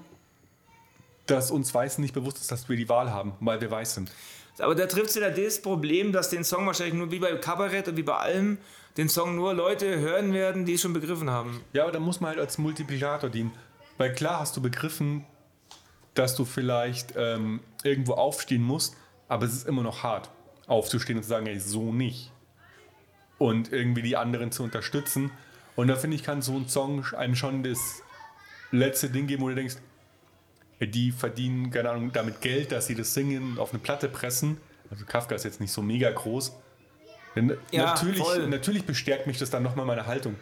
dass uns Weißen nicht bewusst ist, dass wir die Wahl haben, weil wir weiß sind. Aber da trifft wieder das Problem, dass den Song wahrscheinlich nur wie bei Kabarett und wie bei allem, den Song nur Leute hören werden, die es schon begriffen haben. Ja, aber da muss man halt als Multiplikator dienen. Weil klar hast du begriffen, dass du vielleicht ähm, irgendwo aufstehen musst, aber es ist immer noch hart, aufzustehen und zu sagen, ey, so nicht. Und irgendwie die anderen zu unterstützen. Und da finde ich, kann so ein Song einem schon das letzte Ding geben, wo du denkst, die verdienen, keine Ahnung, damit Geld, dass sie das singen und auf eine Platte pressen. Also Kafka ist jetzt nicht so mega groß. Ja, natürlich, voll. natürlich bestärkt mich das dann nochmal meine Haltung.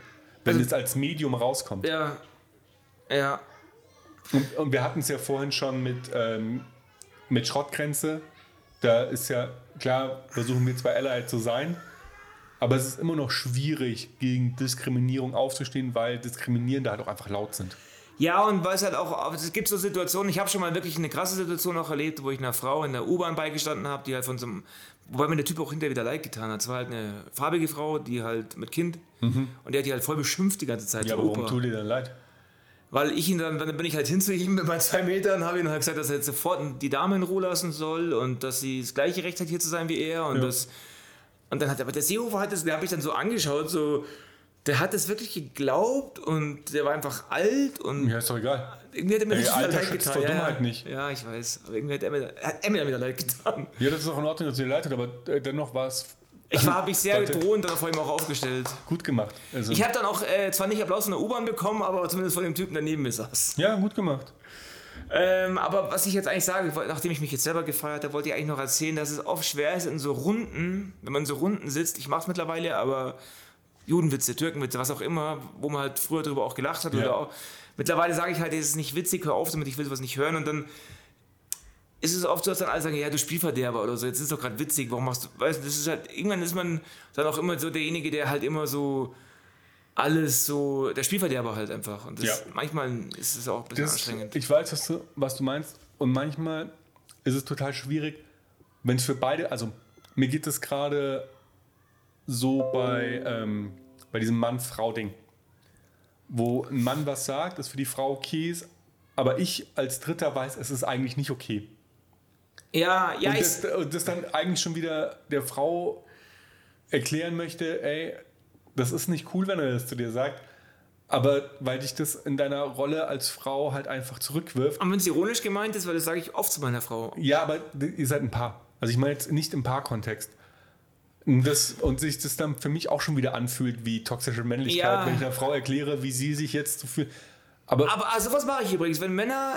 Wenn Also- es als Medium rauskommt. Ja. Ja. Und, und wir hatten es ja vorhin schon mit, ähm, mit Schrottgrenze. Da ist ja klar, versuchen wir zwar Allied zu sein, aber es ist immer noch schwierig, gegen Diskriminierung aufzustehen, weil Diskriminierende halt auch einfach laut sind. Ja, und weil es halt auch, es gibt so Situationen, ich habe schon mal wirklich eine krasse Situation auch erlebt, wo ich einer Frau in der U-Bahn beigestanden habe, die halt von so einem, wobei mir der Typ auch hinterher wieder leid getan hat. Es war halt eine farbige Frau, die halt mit Kind und die hat die halt voll beschimpft die ganze Zeit. Ja, aber warum tut dir dann leid? Weil ich ihn dann, dann bin ich halt hin zu ihm mit meinen zwei Metern, habe ihm halt gesagt, dass er jetzt sofort die Dame in Ruhe lassen soll und dass sie das gleiche Recht hat, hier zu sein wie er. Und, Ja. das, und dann hat aber der Seehofer hat das, der habe ich dann so angeschaut, so, der hat das wirklich geglaubt und der war einfach alt und Ja, ist doch egal. irgendwie hat er mir Ey, richtig Alter leid getan. vor ja, Dummheit nicht. Ja, ich weiß. Aber irgendwie hat er mir, hat er mir dann wieder leid getan. Ja, das ist auch in Ordnung, dass dir leid tut, aber äh, dennoch war es Ich war, habe ich sehr Leute. drohend dann vor ihm auch aufgestellt. gut gemacht. Also, Ich habe dann auch äh, zwar nicht Applaus von der U-Bahn bekommen, aber zumindest von dem Typen, der neben mir saß. ja, gut gemacht. Ähm, aber was ich jetzt eigentlich sage, nachdem ich mich jetzt selber gefeiert habe, wollte ich eigentlich noch erzählen, dass es oft schwer ist in so Runden, wenn man in so Runden sitzt, ich mache es mittlerweile, aber Judenwitze, Türkenwitze, was auch immer, wo man halt früher darüber auch gelacht hat Ja. oder auch, mittlerweile sage ich halt, es ist nicht witzig, hör auf damit, ich will sowas nicht hören und dann ist es oft so, dass dann alle sagen, ja, du Spielverderber oder so, jetzt ist doch gerade witzig, warum machst du, weißt du, das ist halt, irgendwann ist man dann auch immer so derjenige, der halt immer so alles so, der Spielverderber halt einfach und das, Ja. manchmal ist es auch ein bisschen Das, anstrengend. ich weiß, was du, was du meinst. Und manchmal ist es total schwierig, wenn es für beide, also mir geht es gerade so bei, ähm, bei diesem Mann-Frau-Ding, wo ein Mann was sagt, ist für die Frau okay ist, aber ich als Dritter weiß, es ist eigentlich nicht okay. Ja, ja, und ich, das, und das dann eigentlich schon wieder der Frau erklären möchte, ey, das ist nicht cool, wenn er das zu dir sagt, aber weil dich das in deiner Rolle als Frau halt einfach zurückwirft. Und wenn es ironisch gemeint ist, weil das sage ich oft zu meiner Frau. Ja, aber ihr seid ein Paar. Also ich meine jetzt nicht im Paarkontext. Und Das, und sich das dann für mich auch schon wieder anfühlt wie toxische Männlichkeit, Ja. wenn ich einer Frau erkläre, wie sie sich jetzt so fühlt. Aber, Aber also was mache ich übrigens, wenn Männer,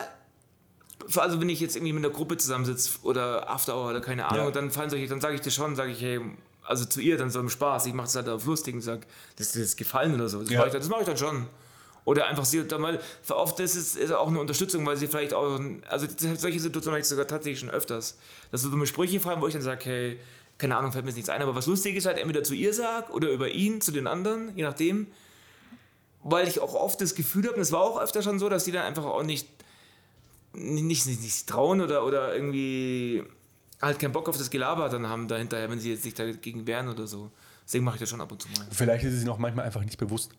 also wenn ich jetzt irgendwie mit einer Gruppe zusammensitze oder After Hour oder keine Ahnung, Ja. dann fallen solche, dann sage ich das schon, sage ich, hey, also zu ihr dann so im Spaß, ich mache es halt auf lustig und sage, das ist gefallen oder so. Das Ja. mache ich, dann- das mache ich dann schon. Oder einfach sie dann mal, oft ist es ist auch eine Unterstützung, weil sie vielleicht auch, also solche Situationen habe ich sogar tatsächlich schon öfters, dass so dumme Sprüche fallen, wo ich dann sage, hey, keine Ahnung, fällt mir jetzt nichts ein, aber was lustig ist halt, entweder zu ihr sag oder über ihn, zu den anderen, je nachdem. Weil ich auch oft das Gefühl habe, und es war auch öfter schon so, dass die dann einfach auch nicht, nicht, nicht, nicht trauen oder, oder irgendwie halt keinen Bock auf das Gelaber dann haben dahinter, wenn sie jetzt sich dagegen wehren oder so. Deswegen mache ich das schon ab und zu mal. vielleicht ist es ihnen auch manchmal einfach nicht bewusst,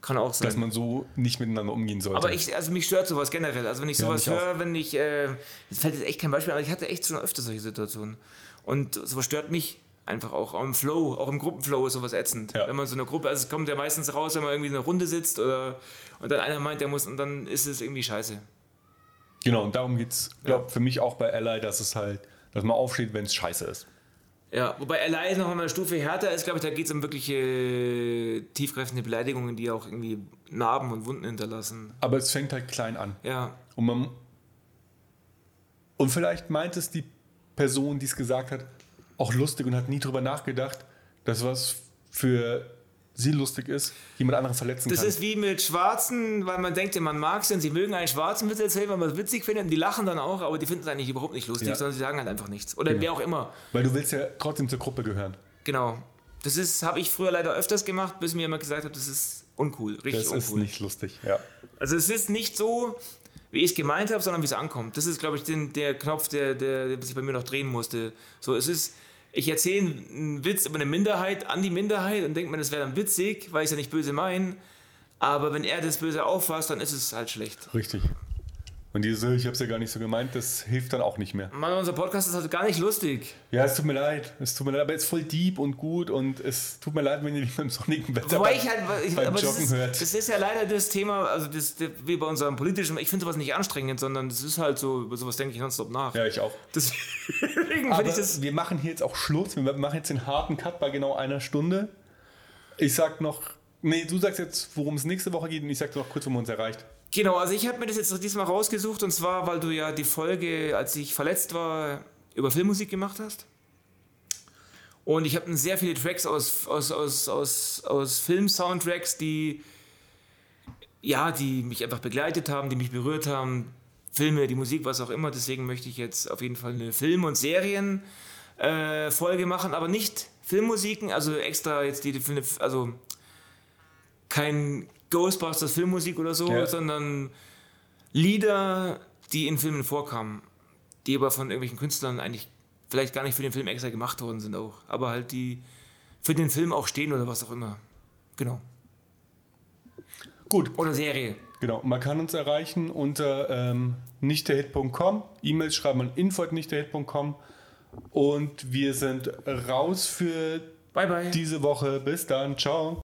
Kann auch sein. dass man so nicht miteinander umgehen sollte. Aber ich, also mich stört sowas generell. Also wenn ich Ja, sowas auch. höre, wenn ich, äh, es fällt jetzt echt kein Beispiel, aber ich hatte echt schon öfter solche Situationen. Und sowas stört mich einfach auch. Auch im Flow, auch im Gruppenflow ist sowas ätzend. Ja. Wenn man so eine Gruppe, also es kommt ja meistens raus, wenn man irgendwie in einer Runde sitzt oder und dann einer meint, der muss und dann ist es irgendwie scheiße. genau, und darum geht es, glaube für mich auch bei Ally, dass es halt, dass man aufsteht, wenn es scheiße ist. Ja, wobei Ally noch mal eine Stufe härter ist, glaube ich, da geht es um wirkliche tiefgreifende Beleidigungen, die auch irgendwie Narben und Wunden hinterlassen. Aber es fängt halt klein an. Ja, Und, man, und vielleicht meint es die Person, die es gesagt hat, auch lustig und hat nie drüber nachgedacht, dass was für sie lustig ist, jemand anderen verletzen Das kann. ist wie mit Schwarzen, weil man denkt, man mag sie und sie mögen einen schwarzen Witz erzählen, weil man es witzig findet und die lachen dann auch, aber die finden es eigentlich überhaupt nicht lustig, Ja. sondern sie sagen halt einfach nichts. Oder Genau. wer auch immer. Weil du willst ja trotzdem zur Gruppe gehören. Genau. Das ist, habe ich früher leider öfters gemacht, bis mir jemand gesagt hat, das ist uncool, richtig Das uncool. ist nicht lustig, ja. Also es ist nicht so, wie ich es gemeint habe, sondern wie es ankommt. Das ist, glaube ich, den, der Knopf, der, der, der sich bei mir noch drehen musste. So, es ist, ich erzähle einen Witz über eine Minderheit an die Minderheit und denke mir, das wäre dann witzig, weil ich es ja nicht böse meine. Aber wenn er das böse auffasst, dann ist es halt schlecht. Richtig. Und diese, ich habe es ja gar nicht so gemeint, das hilft dann auch nicht mehr. Mann, unser Podcast ist halt gar nicht lustig. Ja, es tut mir leid. Es tut mir leid, aber es ist voll deep und gut und es tut mir leid, wenn ihr nicht im sonnigen Wetter Wobei beim, ich halt, ich, beim das Joggen ist, hört. das ist ja leider das Thema, also das, das, wie bei unserem politischen, ich finde sowas nicht anstrengend, sondern das ist halt so, über sowas denke ich nonstop nach. Ja, ich auch. Deswegen Aber ich das. wir machen hier jetzt auch Schluss. Wir machen jetzt den harten Cut bei genau einer Stunde. Ich sag noch, nee, du sagst jetzt, worum es nächste Woche geht und ich sag noch kurz, wo man uns erreicht. Genau, also ich habe mir das jetzt diesmal rausgesucht und zwar, weil du ja die Folge, als ich verletzt war, über Filmmusik gemacht hast. Und ich habe sehr viele Tracks aus, aus, aus, aus, aus Film-Soundtracks, die, ja, die mich einfach begleitet haben, die mich berührt haben. Filme, die Musik, was auch immer. Deswegen möchte ich jetzt auf jeden Fall eine Film- und Serien-Folge machen, aber nicht Filmmusiken, also extra jetzt die Filme, also kein Ghostbusters Filmmusik oder so, Ja. sondern Lieder, die in Filmen vorkamen, die aber von irgendwelchen Künstlern eigentlich vielleicht gar nicht für den Film extra gemacht worden sind auch, aber halt die für den Film auch stehen oder was auch immer. Genau. Gut, Oder Serie. genau. Man kann uns erreichen unter ähm, nichtderhit.com. E-Mails schreiben an info.nichtderhit.com. Und wir sind raus für Bye bye. diese Woche. Bis dann. Ciao.